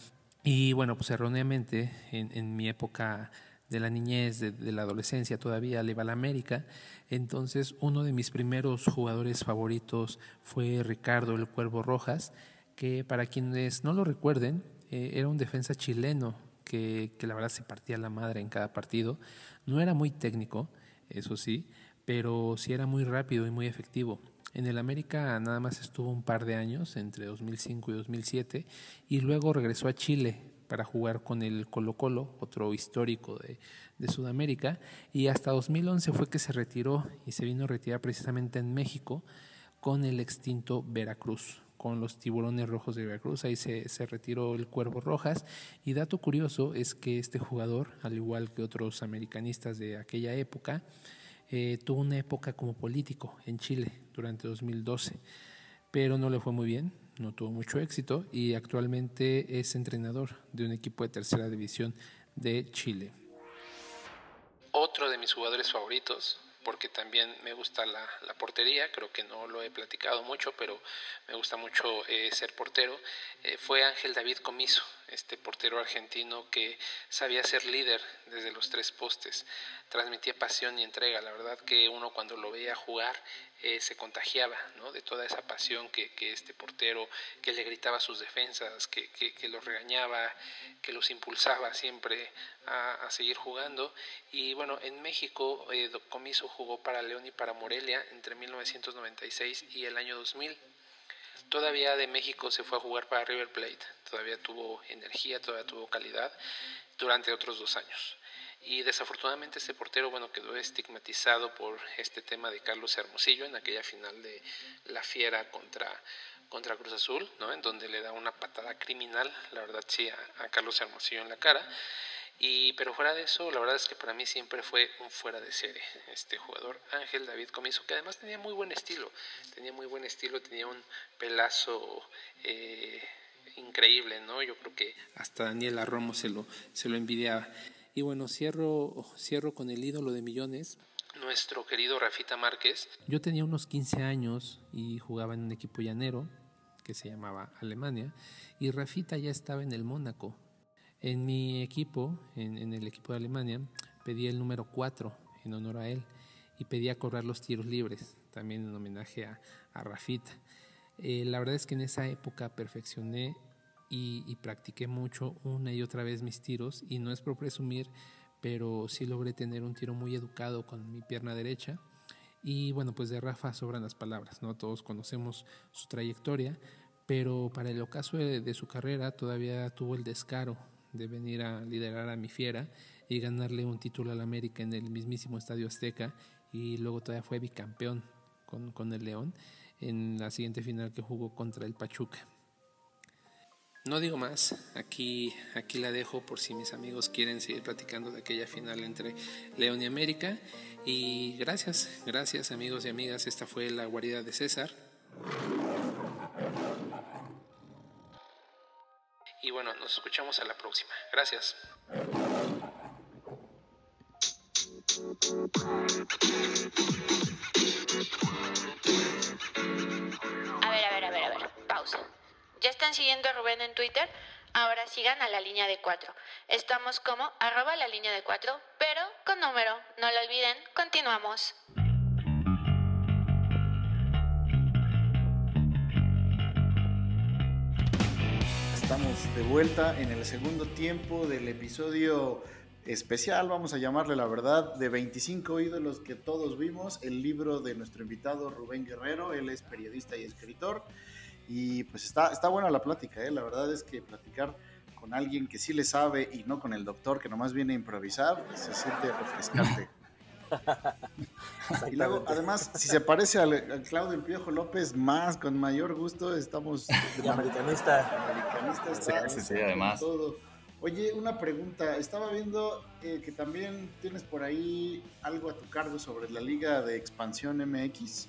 Y bueno, pues erróneamente en, en mi época de la niñez, de, la adolescencia todavía, le iba a América. Entonces uno de mis primeros jugadores favoritos fue Ricardo el Cuervo Rojas, que para quienes no lo recuerden, eh, era un defensa chileno que, la verdad se partía la madre en cada partido. No era muy técnico, eso sí, pero sí era muy rápido y muy efectivo. En el América nada más estuvo un par de años, entre 2005 y 2007, y luego regresó a Chile para jugar con el Colo Colo, otro histórico de, de Sudamérica, y hasta 2011 fue que se retiró y se vino a retirar precisamente en México con el extinto Veracruz, con los tiburones rojos de Veracruz. Ahí se, se, retiró el Cuervo Rojas. Y dato curioso es que este jugador, al igual que otros americanistas de aquella época, eh, tuvo una época como político en Chile durante 2012, pero no le fue muy bien, no tuvo mucho éxito y actualmente es entrenador de un equipo de tercera división de Chile. Otro de mis jugadores favoritos, porque también me gusta la, la, portería, creo que no lo he platicado mucho, pero me gusta mucho eh, ser portero, eh, fue Ángel David Comiso, este portero argentino que sabía ser líder desde los tres postes, transmitía pasión y entrega, la verdad que uno cuando lo veía jugar eh, se contagiaba ¿no? de toda esa pasión que, este portero, que le gritaba sus defensas, que, que, que los regañaba, que los impulsaba siempre a, a, seguir jugando. Y bueno, en México eh, Comiso jugó para León y para Morelia entre 1996 y el año 2000. Todavía de México se fue a jugar para River Plate, todavía tuvo energía, todavía tuvo calidad durante otros dos años. Y desafortunadamente este portero, bueno, quedó estigmatizado por este tema de Carlos Hermosillo en aquella final de la Fiera contra, contra Cruz Azul, ¿no? En donde le da una patada criminal, la verdad sí, a, a Carlos Hermosillo en la cara. Y, pero fuera de eso, la verdad es que para mí siempre fue un fuera de serie este jugador, Ángel David Comiso, que además tenía muy buen estilo, tenía muy buen estilo, tenía un pelazo eh, increíble, ¿no? Yo creo que... Hasta Daniela Romo se lo, se lo envidiaba. Y bueno, cierro, cierro con el ídolo de millones. Nuestro querido Rafita Márquez. Yo tenía unos 15 años y jugaba en un equipo llanero que se llamaba Alemania y Rafita ya estaba en el Mónaco. En mi equipo, en, en el equipo de Alemania, pedí el número 4 en honor a él y pedía correr los tiros libres, también en homenaje a, a Rafita. Eh, la verdad es que en esa época perfeccioné y, practiqué mucho una y otra vez mis tiros y no es por presumir, pero sí logré tener un tiro muy educado con mi pierna derecha. Y bueno, pues de Rafa sobran las palabras, ¿no? Todos conocemos su trayectoria, pero para el ocaso de, de su carrera todavía tuvo el descaro de venir a liderar a mi fiera y ganarle un título al América en el mismísimo Estadio Azteca y luego todavía fue bicampeón con, con el León en la siguiente final que jugó contra el Pachuca. No digo más, aquí, aquí la dejo por si mis amigos quieren seguir platicando de aquella final entre León y América. Y gracias, gracias amigos y amigas, esta fue la guarida de César. Y bueno, nos escuchamos a la próxima. Gracias. A ver, a ver, a ver, a ver. Pausa. ¿Ya están siguiendo a Rubén en Twitter? Ahora sigan a la línea de 4. Estamos como arroba la línea de 4, pero con número. No lo olviden. Continuamos. Estamos de vuelta en el segundo tiempo del episodio especial, vamos a llamarle la verdad, de 25 ídolos que todos vimos, el libro de nuestro invitado Rubén Guerrero, él es periodista y escritor, y pues está, está buena la plática, ¿eh? la verdad es que platicar con alguien que sí le sabe y no con el doctor que nomás viene a improvisar, se siente refrescante. y luego, además, si se parece al, al, Claudio El Piojo López, más, con mayor gusto, estamos... El americanista. americanista está, sí, sí, sí, además. Todo. Oye, una pregunta. Estaba viendo eh, que también tienes por ahí algo a tu cargo sobre la Liga de Expansión MX.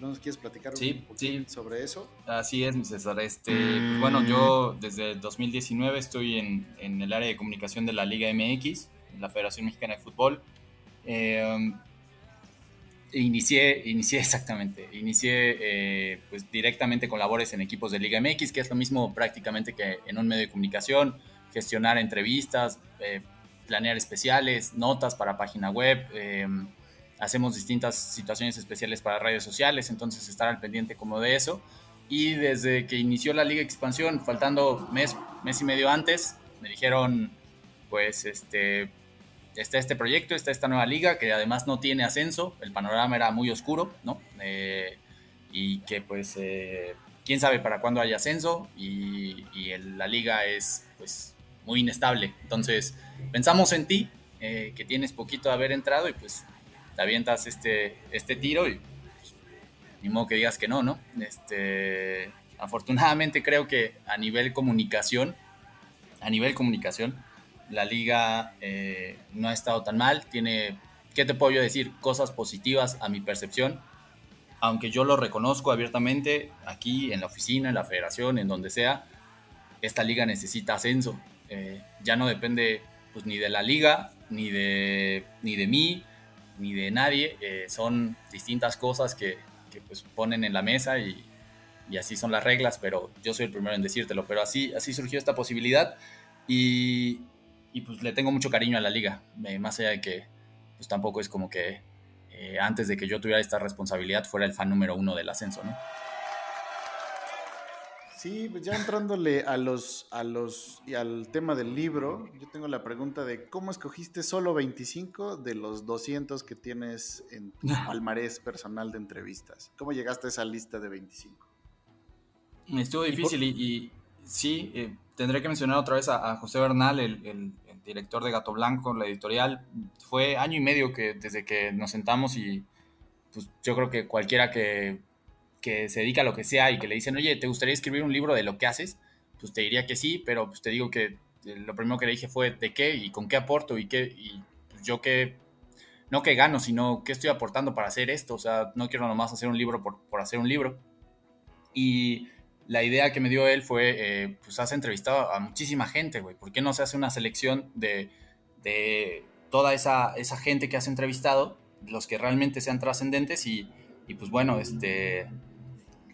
¿No nos quieres platicar sí, un poquito sí. sobre eso? Así es, mi César. Este, pues bueno, yo desde 2019 estoy en, en, el área de comunicación de la Liga MX, la Federación Mexicana de Fútbol. Eh, inicié, inicié exactamente, inicié eh, pues directamente con labores en equipos de Liga MX, que es lo mismo prácticamente que en un medio de comunicación, gestionar entrevistas, eh, planear especiales, notas para página web, eh, hacemos distintas situaciones especiales para redes sociales, entonces estar al pendiente como de eso. Y desde que inició la Liga Expansión, faltando mes, mes y medio antes, me dijeron, pues, este, está este proyecto, está esta nueva liga que además no tiene ascenso, el panorama era muy oscuro, ¿no? Eh, y que pues eh, quién sabe para cuándo haya ascenso y, y el, la liga es pues muy inestable. Entonces pensamos en ti, eh, que tienes poquito de haber entrado y pues te avientas este, este tiro y pues, ni modo que digas que no, ¿no? Este, afortunadamente creo que a nivel comunicación, a nivel comunicación, la liga eh, no ha estado tan mal, tiene, ¿qué te puedo yo decir? Cosas positivas a mi percepción, aunque yo lo reconozco abiertamente aquí en la oficina, en la federación, en donde sea, esta liga necesita ascenso. Eh, ya no depende pues, ni de la liga, ni de, ni de mí, ni de nadie, eh, son distintas cosas que, que, pues ponen en la mesa y, y así son las reglas, pero yo soy el primero en decírtelo, pero así, así surgió esta posibilidad y, y pues le tengo mucho cariño a la liga, eh, más allá de que pues tampoco es como que eh, antes de que yo tuviera esta responsabilidad, fuera el fan número uno del ascenso, ¿no? Sí, pues ya entrándole a los, a los, y al tema del libro, yo tengo la pregunta de cómo escogiste solo 25 de los 200 que tienes en tu palmarés personal de entrevistas. ¿Cómo llegaste a esa lista de 25? Estuvo difícil y, y sí, eh, tendré que mencionar otra vez a, a José Bernal, el, el- el director de Gato Blanco, la editorial. Fue año y medio que desde que nos sentamos y pues yo creo que cualquiera que, que se dedica a lo que sea y que le dicen, oye, ¿te gustaría escribir un libro de lo que haces? Pues te diría que sí, pero pues te digo que eh, lo primero que le dije fue de qué y con qué aporto y qué, y pues, yo qué, no qué gano, sino qué estoy aportando para hacer esto. O sea, no quiero nomás hacer un libro por, por hacer un libro. Y la idea que me dio él fue, eh, pues has entrevistado a muchísima gente, güey. ¿Por qué no se hace una selección de, de toda esa, esa gente que has entrevistado, los que realmente sean trascendentes y, y, pues bueno, este,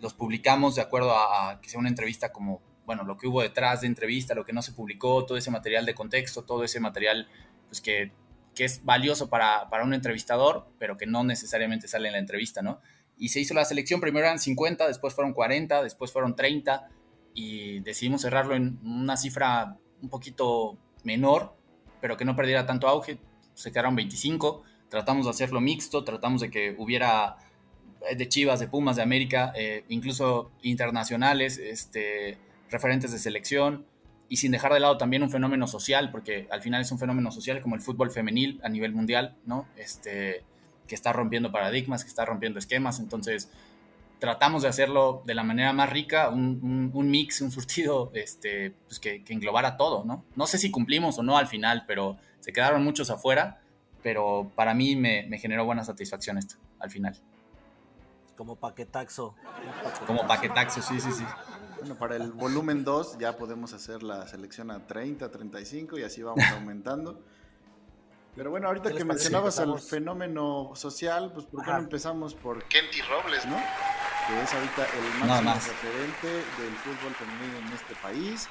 los publicamos de acuerdo a, a que sea una entrevista como, bueno, lo que hubo detrás de entrevista, lo que no se publicó, todo ese material de contexto, todo ese material pues que, que es valioso para, para un entrevistador, pero que no necesariamente sale en la entrevista, ¿no? Y se hizo la selección, primero eran 50, después fueron 40, después fueron 30 y decidimos cerrarlo en una cifra un poquito menor, pero que no perdiera tanto auge. Se quedaron 25, tratamos de hacerlo mixto, tratamos de que hubiera de Chivas, de Pumas, de América, eh, incluso internacionales, este, referentes de selección y sin dejar de lado también un fenómeno social, porque al final es un fenómeno social como el fútbol femenil a nivel mundial, ¿no? Este, que está rompiendo paradigmas, que está rompiendo esquemas, entonces tratamos de hacerlo de la manera más rica, un, mix, un surtido este, pues que, que, englobara todo, ¿no? No sé si cumplimos o no al final, pero se quedaron muchos afuera, pero para mí me, me generó buena satisfacción esto, al final. Como paquetaxo. paquetaxo. Como paquetaxo, sí, sí, sí. Bueno, para el volumen 2 ya podemos hacer la selección a 30, 35 y así vamos aumentando. Pero bueno, ahorita que mencionabas el fenómeno social, pues ¿por qué no empezamos por Kenty Robles, no? Que es ahorita el máximo más. referente del fútbol femenino en este país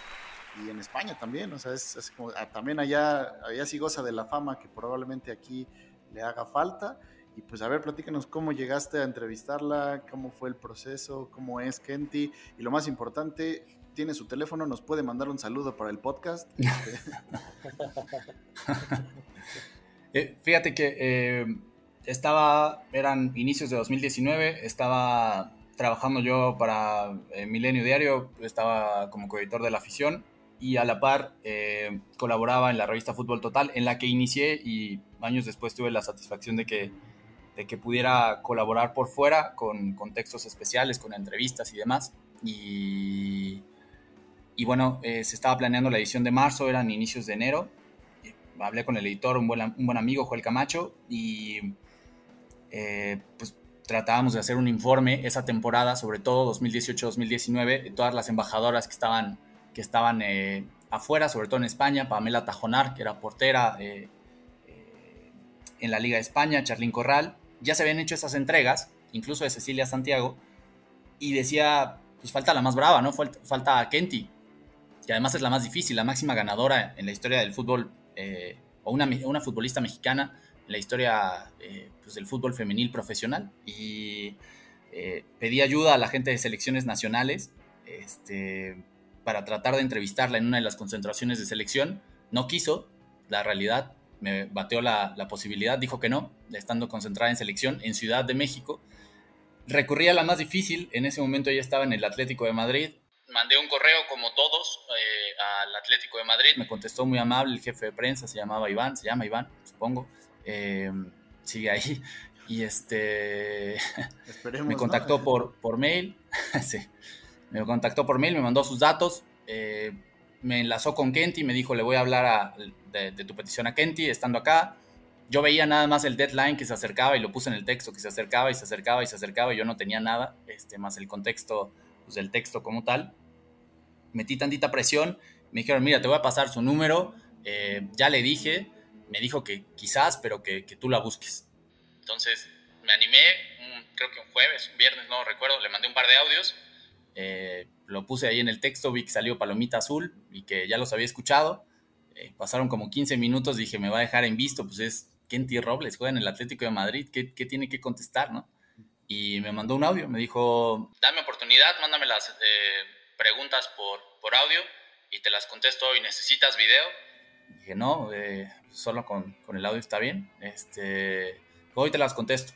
y en España también, o sea, es, es como, ah, también allá, allá sí goza de la fama que probablemente aquí le haga falta. Y pues a ver, platícanos cómo llegaste a entrevistarla, cómo fue el proceso, cómo es Kenty y lo más importante, tiene su teléfono, nos puede mandar un saludo para el podcast. eh, fíjate que eh, estaba, eran inicios de 2019, estaba trabajando yo para eh, Milenio Diario, estaba como coeditor de la afición y a la par eh, colaboraba en la revista Fútbol Total, en la que inicié y años después tuve la satisfacción de que, de que pudiera colaborar por fuera con, con textos especiales, con entrevistas y demás. Y, y bueno, eh, se estaba planeando la edición de marzo, eran inicios de enero. Hablé con el editor, un buen, un buen amigo, Joel Camacho, y eh, pues tratábamos de hacer un informe esa temporada, sobre todo 2018-2019, de todas las embajadoras que estaban, que estaban eh, afuera, sobre todo en España, Pamela Tajonar, que era portera en la Liga de España, Charlín Corral, ya se habían hecho esas entregas, incluso de Cecilia Santiago, y decía, pues falta la más brava, ¿no? Falta, falta Kenty, que además es la más difícil, la máxima ganadora en la historia del fútbol, eh, o una, una, futbolista mexicana en la historia eh, pues del fútbol femenil profesional. Y eh, pedí ayuda a la gente de selecciones nacionales este, para tratar de entrevistarla en una de las concentraciones de selección. No quiso, la realidad, me bateó la, la posibilidad, dijo que no, estando concentrada en selección en Ciudad de México. Recurrí a la más difícil, en ese momento ella estaba en el Atlético de Madrid, mandé un correo como todos eh, al Atlético de Madrid. Me contestó muy amable el jefe de prensa, se llamaba Iván, se llama Iván, supongo. Eh, sigue ahí. Y este me contactó ¿no? por, por mail. sí. Me contactó por mail, me mandó sus datos. Eh, me enlazó con Kenty, me dijo, le voy a hablar de, tu petición a Kenty, estando acá. Yo veía nada más el deadline que se acercaba y lo puse en el texto, que se acercaba y se acercaba y se acercaba y yo no tenía nada, este, más el contexto pues, del texto como tal metí tantita presión, me dijeron, mira, te voy a pasar su número, eh, ya le dije, me dijo que quizás, pero que, tú la busques. Entonces me animé, creo que un jueves, un viernes, no recuerdo, le mandé un par de audios, eh, lo puse ahí en el texto, vi que salió Palomita Azul y que ya los había escuchado. Eh, pasaron como 15 minutos, dije, me va a dejar en visto, pues es Kenty Robles juega en el Atlético de Madrid, ¿qué, qué tiene que contestar, no? Y me mandó un audio, me dijo, dame oportunidad, mándame las eh, preguntas por, por audio y te las contesto hoy, ¿necesitas video? Dije, no, eh, solo con, con el audio está bien, este, hoy te las contesto.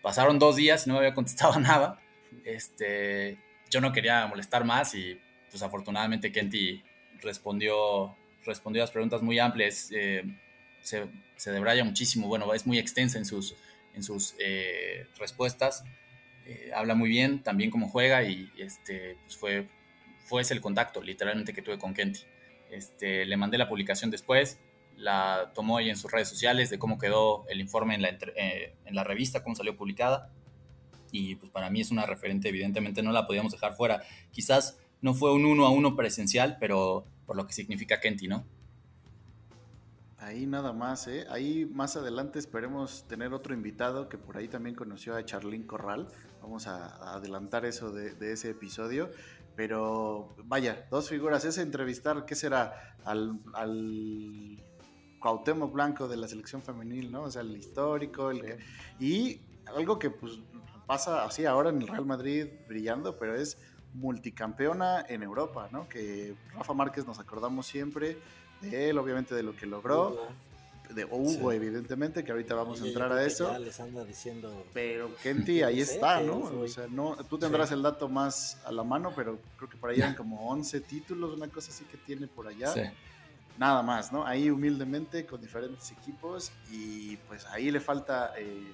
Pasaron dos días y no me había contestado nada, este, yo no quería molestar más y pues afortunadamente Kenty respondió, respondió las preguntas muy amplias, eh, se, se debraya muchísimo, bueno, es muy extensa en sus, en sus eh, respuestas, eh, habla muy bien también cómo juega y este, pues fue, fue ese el contacto literalmente que tuve con Kenty. Este, le mandé la publicación después, la tomó ahí en sus redes sociales de cómo quedó el informe en la, en la revista, cómo salió publicada. Y pues para mí es una referente, evidentemente no la podíamos dejar fuera. Quizás no fue un uno a uno presencial, pero por lo que significa Kenty, ¿no? Ahí nada más, ¿eh? Ahí más adelante esperemos tener otro invitado que por ahí también conoció a Charlín Corral. Vamos a, a adelantar eso de, de ese episodio. Pero vaya, dos figuras. Ese entrevistar, ¿qué será? Al, al Cuauhtémoc Blanco de la selección femenil, ¿no? O sea, el histórico. El que- y algo que pues pasa así ahora en el Real Madrid brillando, pero es multicampeona en Europa, ¿no? Que Rafa Márquez nos acordamos siempre de él, obviamente de lo que logró, de Hugo, Sí. evidentemente, que ahorita vamos a entrar a eso. Ya les anda diciendo. Pero Kenty ahí está, ¿no? sí. O sea, no, tú tendrás Sí. el dato más a la mano, pero creo que por ahí eran como 11 títulos, una cosa así que tiene por allá. Sí. Nada más, ¿no? Ahí humildemente con diferentes equipos y pues ahí le falta eh,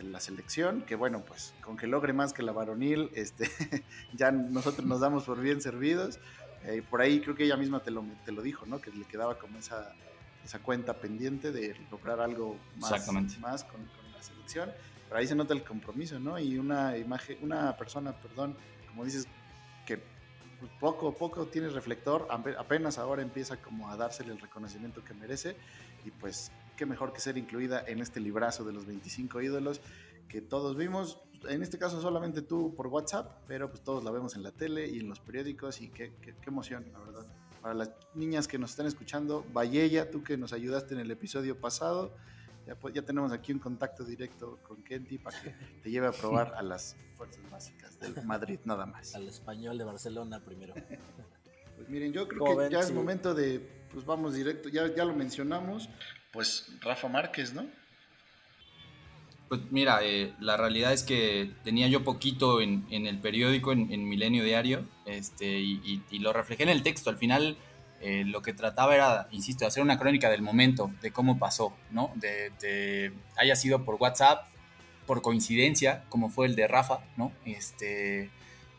en la selección, que bueno, pues con que logre más que la varonil, este, ya nosotros nos damos por bien servidos. Eh, por ahí creo que ella misma te lo, te lo dijo, ¿no? Que le quedaba como esa, esa cuenta pendiente de lograr algo más, más con, con la selección. Pero ahí se nota el compromiso, ¿no? Y una imagen, una persona, perdón, como dices, que poco a poco tiene reflector, ape- apenas ahora empieza como a dársele el reconocimiento que merece y pues qué mejor que ser incluida en este librazo de los 25 ídolos que todos vimos, en este caso solamente tú por WhatsApp, pero pues todos la vemos en la tele y en los periódicos y qué, qué- qué emoción, la verdad. Para las niñas que nos están escuchando, Vallella, tú que nos ayudaste en el episodio pasado, ya, pues, ya tenemos aquí un contacto directo con Kenty para que te lleve a probar a las fuerzas básicas del Madrid, nada más. Al español de Barcelona primero. Pues miren, yo creo ¿Cómo que ya es momento de, pues vamos directo, ya, ya lo mencionamos, pues Rafa Márquez, ¿no? Pues mira, eh, la realidad es que tenía yo poquito en, el periódico, en, en Milenio Diario, este, y, lo reflejé en el texto. Al final, eh, lo que trataba era, insisto, hacer una crónica del momento, de cómo pasó, ¿no? De, de- haya sido por WhatsApp, por coincidencia, como fue el de Rafa, ¿no? Este,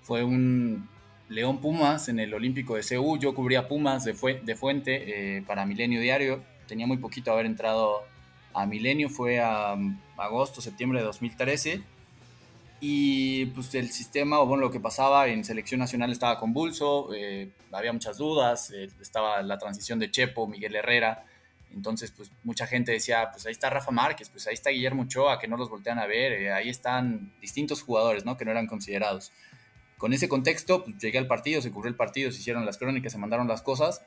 fue un León Pumas en el Olímpico de CU. Yo cubría Pumas de, de fuente eh, para Milenio Diario. Tenía muy poquito haber entrado a Milenio, fue a um, agosto, septiembre de 2013. Y pues el sistema, o bueno, lo que pasaba en selección nacional estaba convulso, eh, había muchas dudas, eh, estaba la transición de Chepo, Miguel Herrera, entonces pues mucha gente decía, pues ahí está Rafa Márquez, pues ahí está Guillermo Ochoa, que no los voltean a ver, eh, ahí están distintos jugadores, ¿no? Que no eran considerados. Con ese contexto, pues, llegué al partido, se cubrió el partido, se hicieron las crónicas, se mandaron las cosas,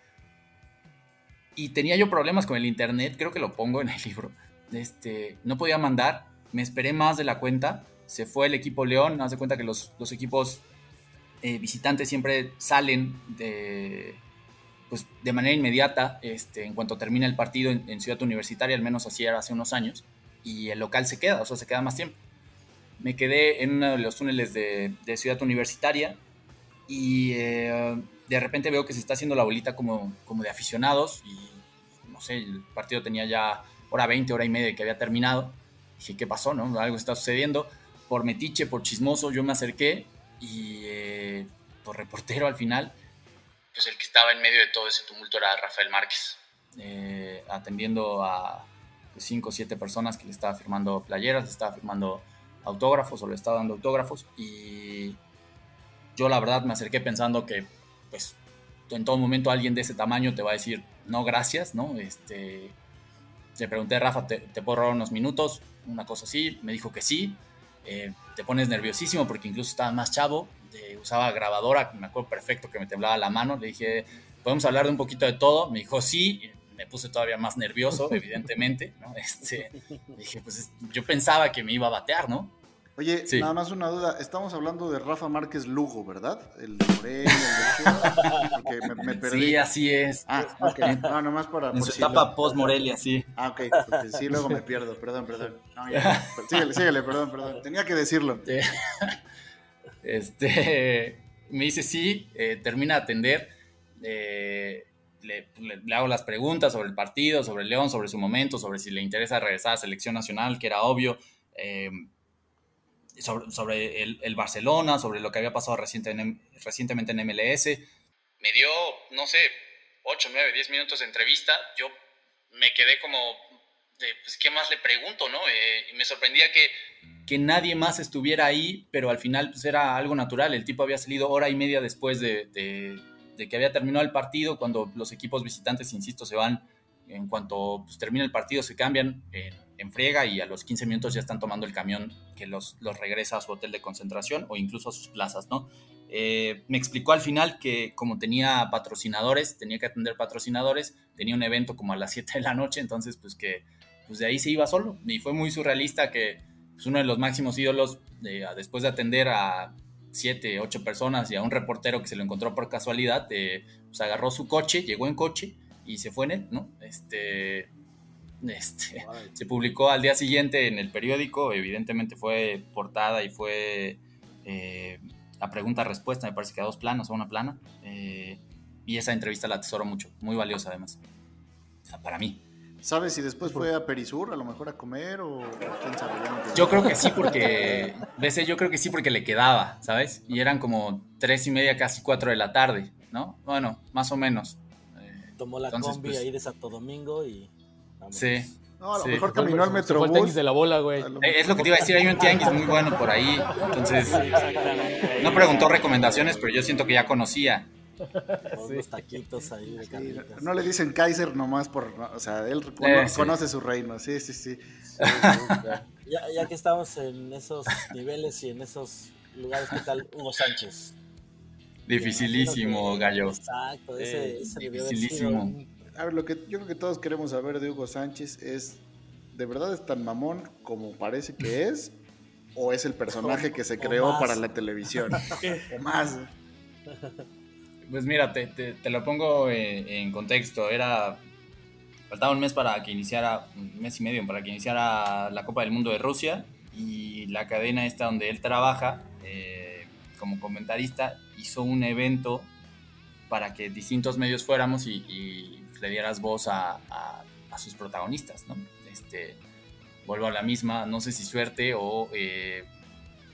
y tenía yo problemas con el internet, creo que lo pongo en el libro. Este, no podía mandar, me esperé más de la cuenta, se fue el equipo León, haz de cuenta que los, los equipos eh, visitantes siempre salen de, pues, de manera inmediata este, en cuanto termina el partido en, Ciudad Universitaria, al menos así era hace unos años, y el local se queda, o sea, se queda más tiempo. Me quedé en uno de los túneles de Ciudad Universitaria y eh, de repente veo que se está haciendo la bolita como, como de aficionados y no sé, el partido tenía ya hora 20, hora y media que había terminado. Dije, ¿qué pasó? No? Algo está sucediendo. Por metiche, por chismoso, yo me acerqué y eh, por reportero al final, pues el que estaba en medio de todo ese tumulto era Rafael Márquez, eh, atendiendo a pues, cinco o siete personas que le estaba firmando playeras, le estaba firmando autógrafos o le estaba dando autógrafos y yo la verdad me acerqué pensando que pues en todo momento alguien de ese tamaño te va a decir no gracias, ¿no? Este, le pregunté Rafa, ¿te, te puedo robar unos minutos? Una cosa así, me dijo que sí. Eh, te pones nerviosísimo porque incluso estaba más chavo, eh, usaba grabadora, me acuerdo perfecto que me temblaba la mano. Le dije, ¿podemos hablar de un poquito de todo? Me dijo sí, me puse todavía más nervioso, evidentemente, ¿no? Este, dije, pues es- yo pensaba que me iba a batear, ¿no? Oye, Sí. nada más una duda. Estamos hablando de Rafa Márquez Lugo, ¿verdad? El de Morelia, el de Porque me, me perdí. Sí, así es. Ah, ok. No, nomás para. En por su si etapa lo- post-Morelia, sí. Ah, ok. Porque sí, luego me pierdo. Perdón, perdón. No, ya. Síguele, síguele, perdón, perdón. Tenía que decirlo. Este, me dice sí, eh, termina de atender, eh, le, le- le hago las preguntas sobre el partido, sobre el León, sobre su momento, sobre si le interesa regresar a selección nacional, que era obvio, eh, sobre, sobre el, el Barcelona, sobre lo que había pasado reciente en- recientemente en MLS. Me dio, no sé, 8, 9, 10 minutos de entrevista. Yo me quedé como, de, pues, ¿qué más le pregunto, no? Eh, y me sorprendía que, que nadie más estuviera ahí, pero al final pues, era algo natural. El tipo había salido hora y media después de, de- de que había terminado el partido, cuando los equipos visitantes, insisto, se van, en cuanto pues, termina el partido, se cambian en, en friega y a los 15 minutos ya están tomando el camión que los, los regresa a su hotel de concentración o incluso a sus plazas, ¿no? Eh, me explicó al final que como tenía patrocinadores, tenía que atender patrocinadores, tenía un evento como a las 7 de la noche, entonces pues que pues de ahí se iba solo. Y fue muy surrealista que pues, uno de los máximos ídolos, después de atender a 7, 8 personas y a un reportero que se lo encontró por casualidad, eh, pues agarró su coche, llegó en coche y se fue en él, ¿no? Este, este, se publicó al día siguiente en el periódico, evidentemente fue portada y fue eh, a pregunta-respuesta, me parece que a dos planos o una plana. eh, y esa entrevista la atesoro mucho, muy valiosa además. O sea, para mí. ¿Sabes si después fue a Perisur, a lo mejor a comer o quién sabe? Yo creo que sí, porque. BC, yo creo que sí, porque le quedaba, ¿sabes? Y eran como tres y media, casi cuatro de la tarde, ¿no? Bueno, más o menos. Tomó la Entonces, combi pues- ahí de Santo Domingo y. vámonos. Sí. No, a lo sí. mejor caminó al Se fue el Metrobús. tianguis de la bola, güey. Eh, Es lo que te iba a decir, hay un tianguis muy bueno por ahí. Entonces, no preguntó recomendaciones, pero yo siento que ya conocía. Con unos taquitos ahí de carnitas. No le dicen Kaiser nomás por. O sea, él cono- Eh, sí. conoce su reino. Sí, sí, sí. Ya, ya que estamos en esos niveles y en esos lugares, ¿qué tal Hugo Sánchez? Dificilísimo, gallo. Exacto, ese, Eh, ese debió haber sido dificilísimo. A ver, lo que yo creo que todos queremos saber de Hugo Sánchez es. ¿De verdad es tan mamón como parece que es? ¿O es el personaje que se creó para la televisión? o más. Pues mira, te, te- te lo pongo en, en contexto. Era. Faltaba un mes para que iniciara, un mes y medio para que iniciara la Copa del Mundo de Rusia. Y la cadena esta donde él trabaja, eh, como comentarista, hizo un evento para que distintos medios fuéramos y, y le dieras voz a, a- a sus protagonistas, ¿no? Este, vuelvo a la misma, no sé si suerte o eh,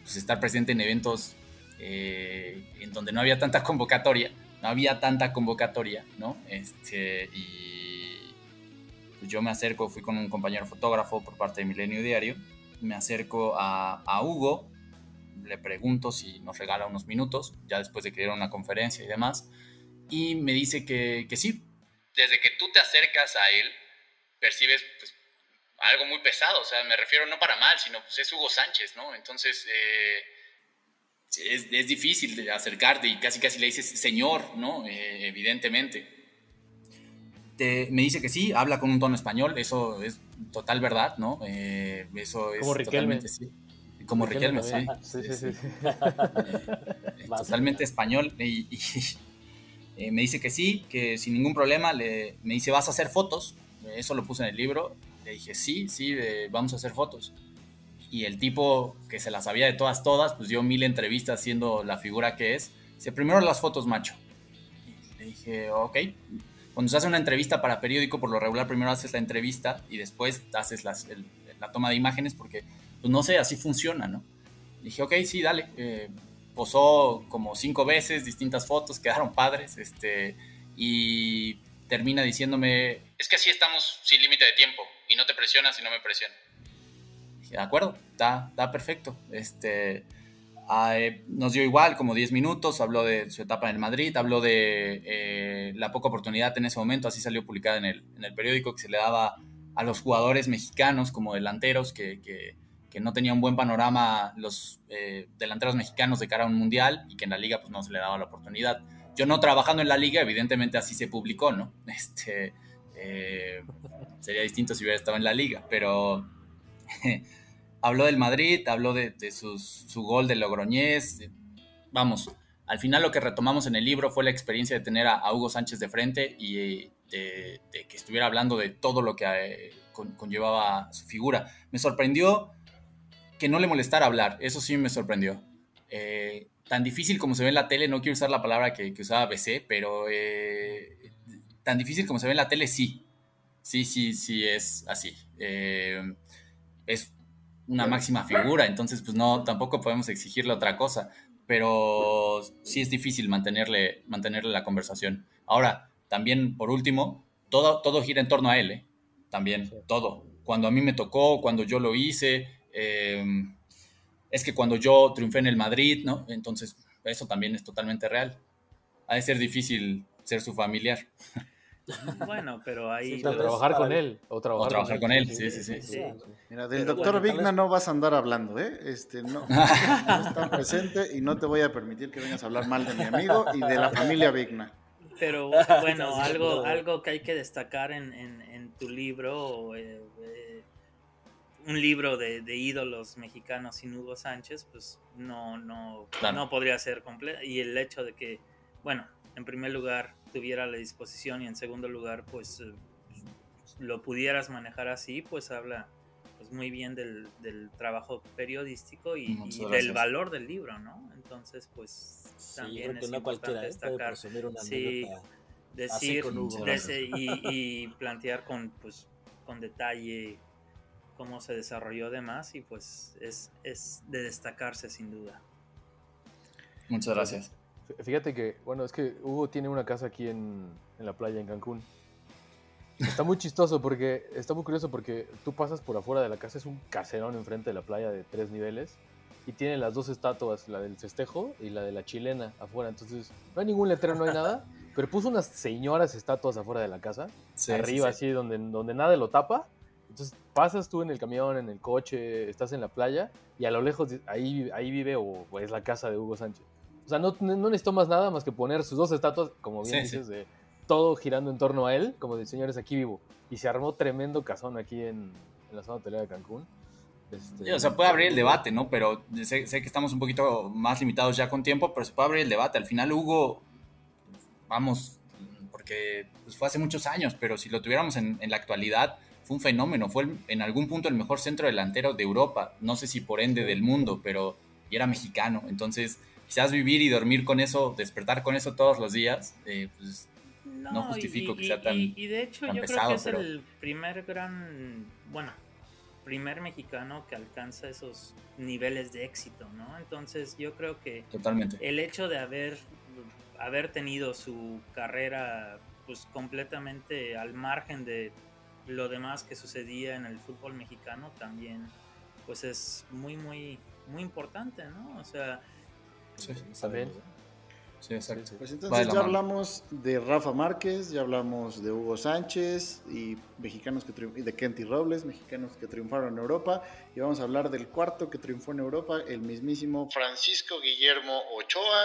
pues estar presente en eventos eh, en donde no había tanta convocatoria, no había tanta convocatoria, ¿no? Este, y pues yo me acerco, fui con un compañero fotógrafo por parte de Milenio Diario, me acerco a, a Hugo, le pregunto si nos regala unos minutos, ya después de que dieron una conferencia y demás, y me dice que, que sí. Desde que tú te acercas a él, percibes pues, algo muy pesado, o sea, me refiero no para mal, sino pues es Hugo Sánchez, ¿no? Entonces, eh, es, es difícil de acercarte y casi casi le dices señor, ¿no? Eh, evidentemente. Te- me dice que sí, habla con un tono español, eso es total verdad, ¿no? Eh, eso es Como Riquelme. totalmente sí. Como Riquelme, sí. también. Sí, sí, sí. Totalmente español y, y, eh, me dice que sí, que sin ningún problema, le, me dice, ¿vas a hacer fotos? Eso lo puse en el libro. Le dije, sí, sí, vamos a hacer fotos. Y el tipo que se las sabía de todas, todas, pues dio mil entrevistas siendo la figura que es. Dice, primero las fotos, macho. Le dije, ok. Cuando se hace una entrevista para periódico, por lo regular primero haces la entrevista y después haces las- el- la toma de imágenes porque, pues no sé, así funciona, ¿no? Dije, ok, sí, dale. Eh, posó como cinco veces, distintas fotos, quedaron padres, este, y termina diciéndome, es que así estamos sin límite de tiempo, y no te presionas y no me presionas. De acuerdo, está, está perfecto. Este, ah, eh, nos dio igual, como 10 minutos, habló de su etapa en el Madrid, habló de eh, la poca oportunidad en ese momento, así salió publicada en el, en el periódico, que se le daba a los jugadores mexicanos como delanteros que, que, que no tenían un buen panorama los eh, delanteros mexicanos de cara a un mundial y que en la liga pues no se le daba la oportunidad. Yo no trabajando en la liga, evidentemente así se publicó, ¿no? Este, Eh, sería distinto si hubiera estado en la liga, pero habló del Madrid, habló de, de su gol de Logroñés. de- vamos, al final lo que retomamos en el libro fue la experiencia de tener a, Hugo Sánchez de frente y eh, de, que estuviera hablando de todo lo que con- conllevaba su figura. Me sorprendió que no le molestara hablar, eso sí me sorprendió. Eh, tan difícil como se ve en la tele, no quiero usar la palabra que, que usaba BC, pero eh, tan difícil como se ve en la tele, sí. Sí, sí, sí, es así. Eh, es una máxima figura, entonces pues no, tampoco podemos exigirle otra cosa, pero sí es difícil mantenerle, mantenerle la conversación. Ahora, también por último, todo, todo gira en torno a él, ¿eh? también, todo. Cuando a mí me tocó, cuando yo lo hice, eh, es que cuando yo triunfé en el Madrid, ¿no? Entonces, eso también es totalmente real. Ha de ser difícil ser su familiar. Bueno, pero ahí... Sí, o trabajar con él. O trabajar, O trabajar con él, sí, sí, sí. Mira, del Pero doctor bueno, Vigna no vas a andar hablando, ¿eh? Este, no, no está presente y no te voy a permitir que vengas a hablar mal de mi amigo y de la familia Vigna. Pero bueno, algo, algo que hay que destacar en, en- en tu libro, eh, eh, un libro de, de ídolos mexicanos sin Hugo Sánchez, pues no, no, Claro. no podría ser completo. Y el hecho de que, bueno, en primer lugar tuviera la disposición y en segundo lugar, pues eh, lo pudieras manejar así, pues habla pues muy bien del, del trabajo periodístico y, del valor del libro, ¿no? Entonces, pues también es no importante ¿eh? destacar. una Sí, decir Hugo. y, y plantear con pues con detalle cómo se desarrolló demás y pues es, es de destacarse sin duda. Muchas gracias. Fí- Fíjate que, bueno, es que Hugo tiene una casa aquí en, en la playa en Cancún. Está muy chistoso porque, está muy curioso porque tú pasas por afuera de la casa, es un caserón enfrente de la playa de tres niveles y tiene las dos estatuas, la del festejo y la de la chilena afuera. Entonces, no hay ningún letrero, no hay nada, pero puso unas señoras estatuas afuera de la casa, Sí, arriba sí, sí. así, donde, donde nada lo tapa. Entonces pasas tú en el camión, en el coche, estás en la playa y a lo lejos ahí, ahí vive o, o es la casa de Hugo Sánchez. O sea, no, no necesitó más nada más que poner sus dos estatuas, como bien Sí, sí. dices, de todo girando en torno a él, como de señores, aquí vivo. Y se armó tremendo casón aquí en, en la zona hotelera de Cancún. Este, Sí, o sea, puede abrir el debate, ¿no? Pero sé, sé que estamos un poquito más limitados ya con tiempo, pero se puede abrir el debate. Al final Hugo, vamos, porque pues, fue hace muchos años, pero si lo tuviéramos en, en la actualidad, fue un fenómeno. Fue el- en algún punto el mejor centro delantero de Europa. No sé si por ende del mundo, pero y era mexicano. Entonces, quizás vivir y dormir con eso, despertar con eso todos los días, eh, pues no, justifico y, que sea tan, y- y de hecho yo creo pesado, que es pero el primer gran, bueno, primer mexicano que alcanza esos niveles de éxito, ¿no? Entonces yo creo que Totalmente. el hecho de haber, haber tenido su carrera pues completamente al margen de lo demás que sucedía en el fútbol mexicano también pues es muy muy muy importante, ¿no? O sea, Sí, también. Sí, exacto. Pues entonces ya mano. hablamos de Rafa Márquez, ya hablamos de Hugo Sánchez y mexicanos que triunf- y de Kenty Robles, mexicanos que triunfaron en Europa. Y vamos a hablar del cuarto que triunfó en Europa, el mismísimo Francisco Guillermo Ochoa,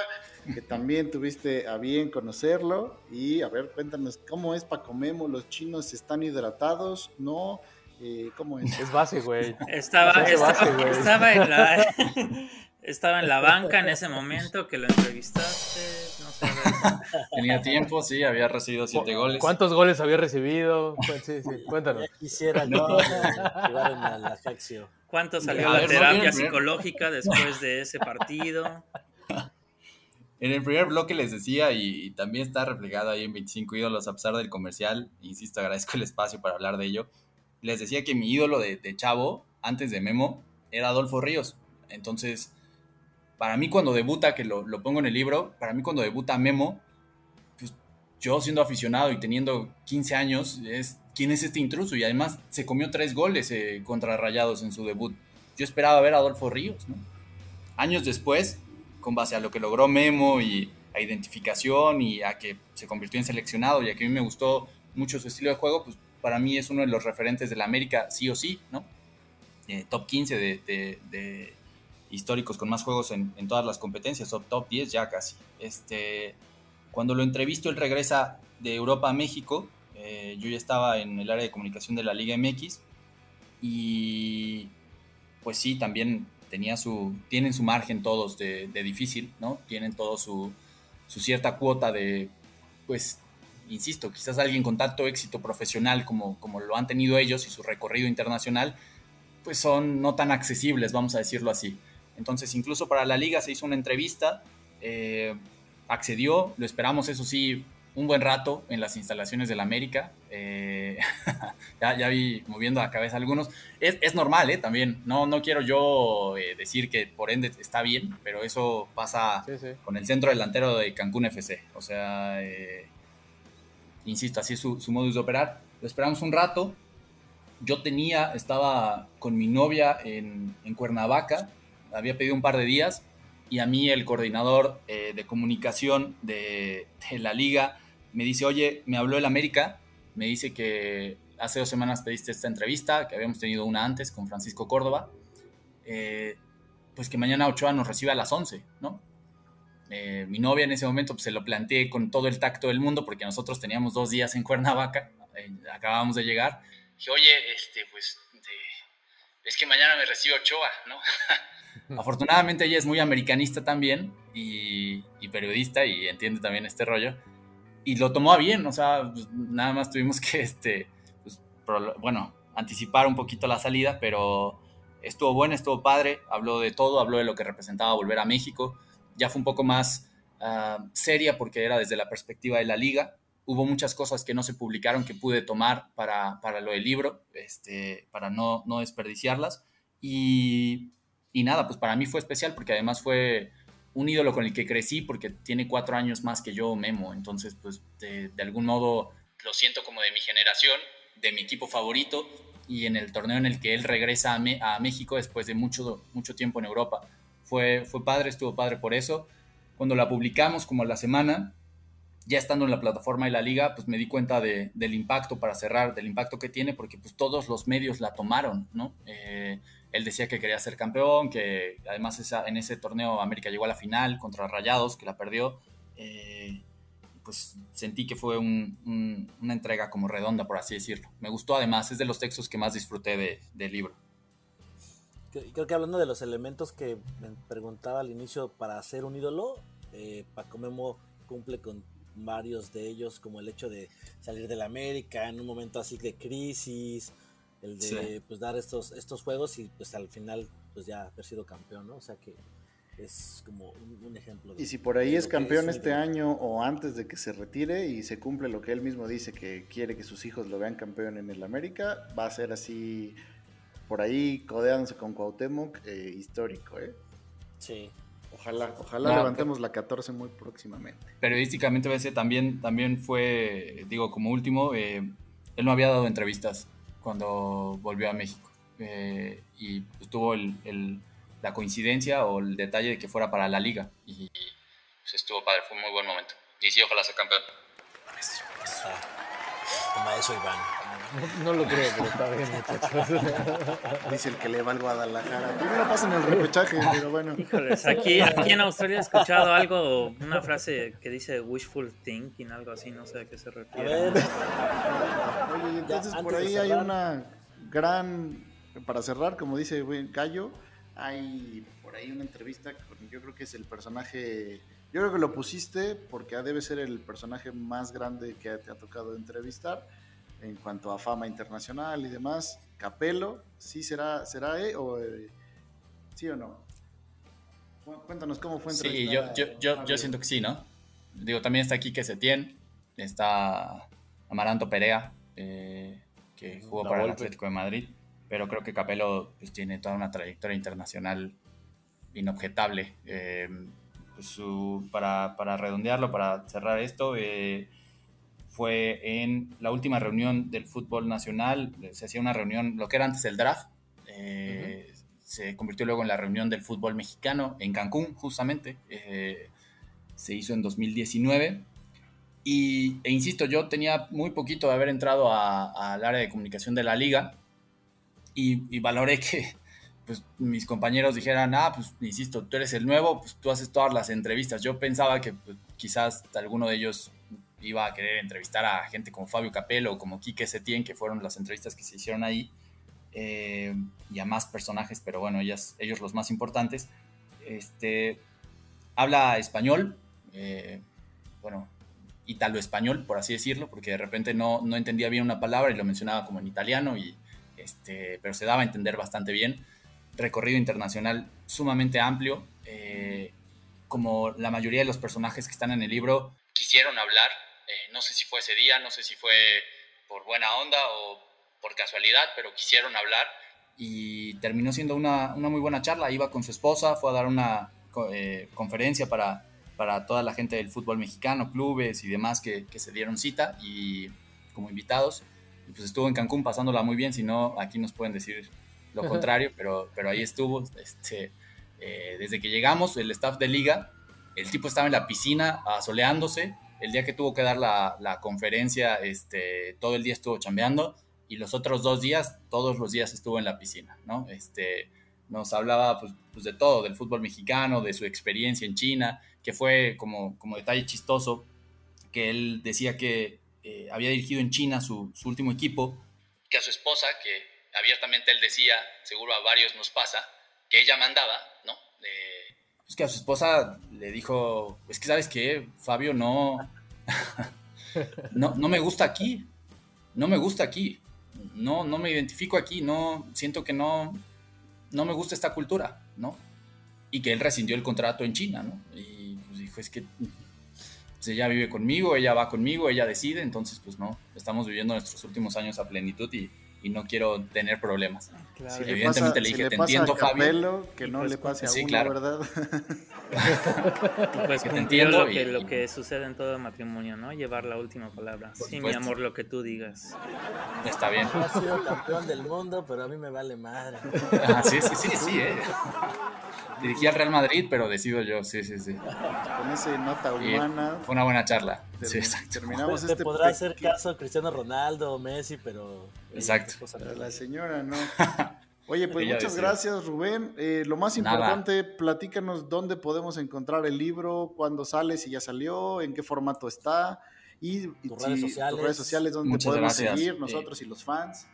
que también tuviste a bien conocerlo. Y a ver, cuéntanos, ¿cómo es Paco Memo? ¿Los chinos están hidratados? ¿No? Eh, ¿Cómo es? Es base, güey. Estaba, Es de estaba, base, güey. estaba en la, estaba en la banca en ese momento que lo entrevistaste. No sé, Tenía tiempo, sí, había recibido siete goles. ¿Cuántos goles había recibido? Sí, sí, cuéntanos. Ya quisiera No. en el Ajaxio. ¿Cuánto salió A la no terapia viene- psicológica después de ese partido? En el primer bloque les decía, y, y también está reflejado ahí en 25 ídolos, a pesar del comercial, insisto, agradezco el espacio para hablar de ello. Les decía que mi ídolo de, de Chavo, antes de Memo, era Adolfo Ríos. Entonces, para mí cuando debuta, que lo, lo pongo en el libro, para mí cuando debuta Memo, pues yo siendo aficionado y teniendo 15 años, es quién es este intruso. Y además se comió tres goles eh, contra Rayados en su debut. Yo esperaba ver a Adolfo Ríos. Años después, con base a lo que logró Memo y a identificación y a que se convirtió en seleccionado y a que a mí me gustó mucho su estilo de juego, pues para mí es uno de los referentes de la América, sí o sí, ¿no? Eh, top 15 de, de- de históricos con más juegos en, todas las competencias, top 10 ya casi. Este, cuando lo entrevisto, él regresa de Europa a México, eh, yo ya estaba en el área de comunicación de la Liga MX y pues sí, también tenía su, tienen su margen todos de, de difícil, ¿no? Tienen todo su, su cierta cuota de, pues, insisto, quizás alguien con tanto éxito profesional como, como lo han tenido ellos y su recorrido internacional, pues son no tan accesibles, vamos a decirlo así. Entonces, incluso para la liga se hizo una entrevista, eh, accedió, lo esperamos, eso sí, un buen rato en las instalaciones del América. eh, ya, ya vi moviendo la cabeza algunos. Es, es normal, ¿eh? También. No, no quiero yo eh, decir que por ende está bien, pero eso pasa con el centro delantero de Cancún FC. O sea, eh, insisto, así es su, su modus de operar. Lo esperamos un rato. Yo tenía, estaba con mi novia en, en Cuernavaca, había pedido un par de días y a mí el coordinador eh, de comunicación de, de la liga me dice, oye, me habló el América, me dice que hace dos semanas pediste esta entrevista, que habíamos tenido una antes con Francisco Córdoba, eh, pues que mañana Ochoa nos recibe a las 11, ¿no? Eh, mi novia en ese momento pues, se lo planteé con todo el tacto del mundo porque nosotros teníamos dos días en Cuernavaca, eh, acabábamos de llegar. Dije, oye, este, pues, es que mañana me recibe Ochoa, ¿no? Afortunadamente ella es muy americanista también y, y periodista y entiende también este rollo. Y lo tomó a bien, o sea, pues, nada más tuvimos que, este, pues, pro- bueno, anticipar un poquito la salida, pero estuvo bueno, estuvo padre, habló de todo, habló de lo que representaba volver a México. Ya fue un poco más ah, seria porque era desde la perspectiva de la liga. Hubo muchas cosas que no se publicaron que pude tomar para, para lo del libro, este, para no, no desperdiciarlas. Y, y nada, pues para mí fue especial porque además fue un ídolo con el que crecí porque tiene cuatro años más que yo, Memo. Entonces, pues de, de algún modo lo siento como de mi generación, de mi equipo favorito y en el torneo en el que él regresa a, Me- a México después de mucho, mucho tiempo en Europa. Fue, fue padre, estuvo padre por eso. Cuando la publicamos como a la semana, ya estando en la plataforma de la liga, pues me di cuenta de- del impacto, para cerrar, del impacto que tiene, porque pues todos los medios la tomaron, ¿no? Eh, él decía que quería ser campeón, que además en ese torneo América llegó a la final contra Rayados, que la perdió. Eh, pues sentí que fue un- un- una entrega como redonda, por así decirlo. Me gustó además, es de los textos que más disfruté de- del libro. Cre- Creo que hablando de los elementos que me preguntaba al inicio para ser un ídolo, eh, Paco Memo cumple con varios de ellos, como el hecho de salir de la América en un momento así de crisis, el de Sí. pues dar estos, estos juegos y pues al final pues ya haber sido campeón, ¿no? O sea que es como un, un ejemplo. de- Y si por ahí es campeón este año o antes de que se retire y se cumple lo que él mismo dice que quiere que sus hijos lo vean campeón en el América, va a ser así por ahí codeándose con Cuauhtémoc eh, histórico, ¿eh? Sí. Ojalá, ojalá No, levantemos la 14 muy próximamente. periodísticamente a veces también, también fue, digo, como último, eh, él no había dado entrevistas cuando volvió a México. Eh, y pues, tuvo el- la coincidencia o el detalle de que fuera para la liga. Y pues, estuvo padre, fue un muy buen momento. Y sí, ojalá sea campeón. Iván. No, no lo creo, pero está bien, muchachos. Dice el que le va al Guadalajara. Primero pasan el repechaje, pero bueno. Híjoles, aquí, aquí en Australia he escuchado algo, una frase que dice wishful thinking, algo así, no sé a qué se refiere. ver. Oye, entonces por ahí hay una gran, para cerrar, como dice Gallo, hay por ahí una entrevista con, yo creo que es el personaje, yo creo que lo pusiste porque debe ser el personaje más grande que te ha tocado entrevistar en cuanto a fama internacional y demás. Capelo, ¿sí será, será eh, o eh, sí o no? Cu- Cuéntanos cómo fue Sí, yo, yo, yo, yo siento que sí, ¿no? Digo, también está aquí Setién, está Amaranto Perea, eh, que jugó La para el. Atlético de Madrid, pero creo que Capello pues, tiene toda una trayectoria internacional inobjetable. Eh, pues, su- para, para redondearlo, para cerrar esto, eh, fue en la última reunión del fútbol nacional, se hacía una reunión, lo que era antes el draft, eh, se convirtió luego en la reunión del fútbol mexicano en Cancún, justamente, eh, se hizo en 2019. Y, e insisto, yo tenía muy poquito de haber entrado al área de comunicación de la liga y, y valoré que pues, mis compañeros dijeran, ah, pues insisto, tú eres el nuevo, pues tú haces todas las entrevistas. Yo pensaba que pues, quizás alguno de ellos iba a querer entrevistar a gente como Fabio Capello o como Quique Setién, que fueron las entrevistas que se hicieron ahí, eh, y a más personajes, pero bueno, ellas, ellos los más importantes. Este, habla español, eh, bueno, italo-español, por así decirlo, porque de repente no, no entendía bien una palabra y lo mencionaba como en italiano, y, este, pero se daba a entender bastante bien. Recorrido internacional sumamente amplio, eh, como la mayoría de los personajes que están en el libro quisieron hablar, eh, no sé si fue ese día, no sé si fue por buena onda o por casualidad, pero quisieron hablar y terminó siendo una, una muy buena charla. Iba con su esposa, fue a dar una eh, conferencia para, para toda la gente del fútbol mexicano, clubes y demás que, que se dieron cita y como invitados. Y pues estuvo en Cancún pasándola muy bien, si no, aquí nos pueden decir lo contrario, pero, pero ahí estuvo. Este, eh, desde que llegamos, el staff de liga, el tipo estaba en la piscina asoleándose. El día que tuvo que dar la, la conferencia, este, todo el día estuvo chambeando y los otros dos días, todos los días estuvo en la piscina, ¿no? Este, nos hablaba pues, pues, de todo, del fútbol mexicano, de su experiencia en China, que fue como, como detalle chistoso, que él decía que eh, había dirigido en China su, su último equipo, que a su esposa, que abiertamente él decía, seguro a varios nos pasa, que ella mandaba, ¿no? Eh, pues que a su esposa le dijo, es que sabes qué, Fabio, no, no, no me gusta aquí, no me gusta aquí, no, no me identifico aquí, no, siento que no, no me gusta esta cultura, ¿no? Y que él rescindió el contrato en China, ¿no? Y pues dijo, es que pues, ella vive conmigo, ella va conmigo, ella decide, entonces pues no, estamos viviendo nuestros últimos años a plenitud y, y no quiero tener problemas. Si le Evidentemente pasa- le si dije, le te pasa entiendo, a Fabio. Que Y no pues, le pase a sí, uno, claro. ¿verdad? Pues Que te entiendo lo que, y- lo que sucede en todo matrimonio, ¿no? Llevar la última palabra. Sí, mi amor, lo que tú digas. Está bien. Ha sido campeón del mundo, pero a mí me vale madre. Ah, sí, sí, sí, sí, eh. Dirigí al Real Madrid, pero decido yo, sí, sí, sí. Con esa nota Y humana. fue una buena charla. Termi- terminamos Te este podrá hacer pequeño- caso Cristiano Ronaldo, Messi, pero... Exacto. Pero la señora no. Oye, pues muchas gracias, Rubén. Eh, lo más Nada. importante, platícanos dónde podemos encontrar el libro, cuándo sale, si ya salió, en qué formato está y, y Tus si- redes sociales. tus redes sociales, dónde Muchas podemos gracias. seguir Eh, nosotros y los fans.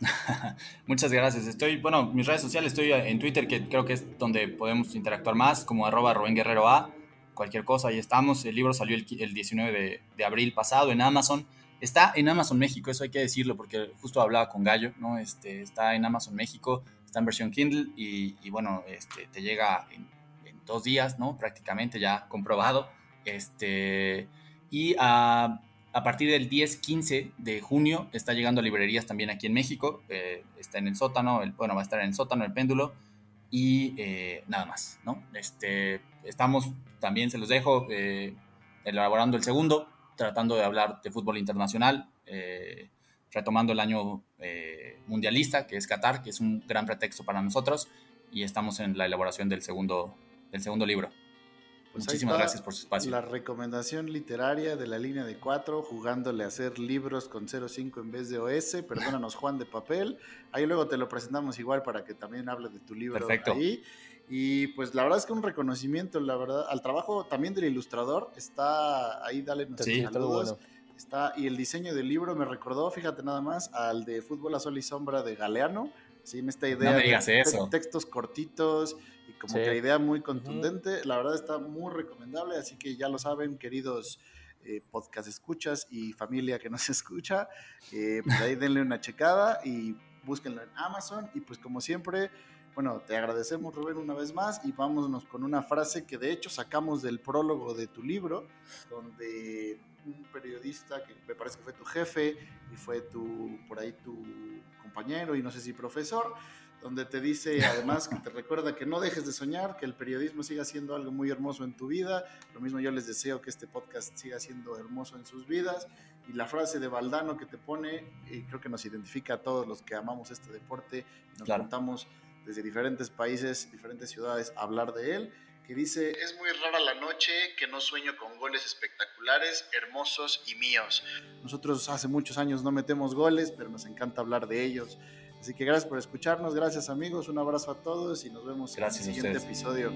Muchas gracias. Estoy, bueno, mis redes sociales, estoy en Twitter, que creo que es donde podemos interactuar más, como arroba Rubén Guerrero A. Cualquier cosa, ahí estamos. El libro salió el, el 19 de, de abril pasado en Amazon. Está en Amazon México, eso hay que decirlo, porque justo hablaba con Gallo, ¿no? Este, está en Amazon México, está en versión Kindle y, y bueno, este, te llega en, en dos días, ¿no? Prácticamente ya comprobado. Este, y a, a partir del 10-15 de junio está llegando a librerías también aquí en México. eh, está en el sótano, el, bueno, va a estar en el sótano, el péndulo y eh, nada más, ¿no? Este, estamos, también se los dejo, eh, elaborando el segundo, tratando de hablar de fútbol internacional, eh, retomando el año eh, mundialista, que es Qatar, que es un gran pretexto para nosotros, y estamos en la elaboración del segundo, del segundo libro. Pues Muchísimas gracias por su espacio. La recomendación literaria de la línea de cuatro, jugándole a hacer libros con 05 en vez de OS. Perdónanos, Juan de Papel. Ahí luego te lo presentamos igual para que también hable de tu libro Perfecto. ahí. Y pues la verdad es que un reconocimiento, la verdad, al trabajo también del ilustrador. Está ahí, dale nuestros Sí, saludos. bueno. Está, y el diseño del libro me recordó, fíjate nada más, al de Fútbol a Sol y Sombra de Galeano. Sí, en esta idea me de digas te- eso. textos cortitos y como Sí. que la idea muy contundente. La verdad está muy recomendable, así que ya lo saben, queridos eh, podcast escuchas y familia que nos escucha, eh, pues ahí denle una checada y búsquenlo en Amazon. Y pues como siempre, bueno, te agradecemos Rubén una vez más y vámonos con una frase que de hecho sacamos del prólogo de tu libro, donde un periodista que me parece que fue tu jefe y fue tu, por ahí tu compañero y no sé si profesor, donde te dice además que te recuerda que no dejes de soñar, que el periodismo siga siendo algo muy hermoso en tu vida. Lo mismo yo les deseo que este podcast siga siendo hermoso en sus vidas. Y la frase de Valdano que te pone, y creo que nos identifica a todos los que amamos este deporte y nos Claro. juntamos desde diferentes países, diferentes ciudades a hablar de él, que dice, es muy rara la noche que no sueño con goles espectaculares, hermosos y míos. Nosotros hace muchos años no metemos goles, pero nos encanta hablar de ellos. Así que gracias por escucharnos, gracias amigos, un abrazo a todos y nos vemos Gracias en el siguiente episodio.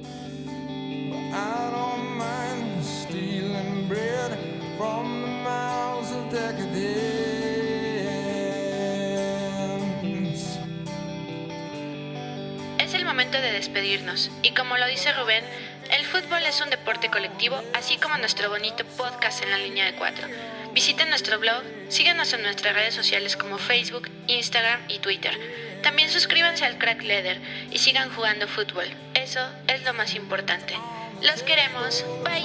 I don't mind stealing bread from the miles of decadence. Momento de despedirnos y como lo dice Rubén, el fútbol es un deporte colectivo, así como nuestro bonito podcast en la línea de cuatro. Visiten nuestro blog, síganos en nuestras redes sociales como Facebook, Instagram y Twitter. También suscríbanse al Crack Leather y sigan jugando fútbol. Eso es lo más importante. Los queremos. Bye.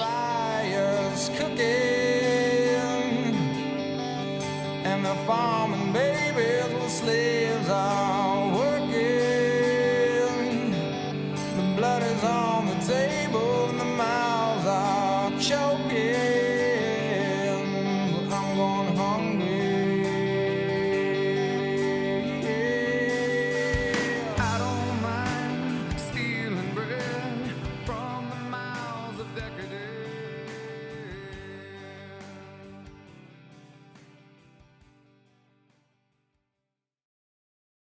show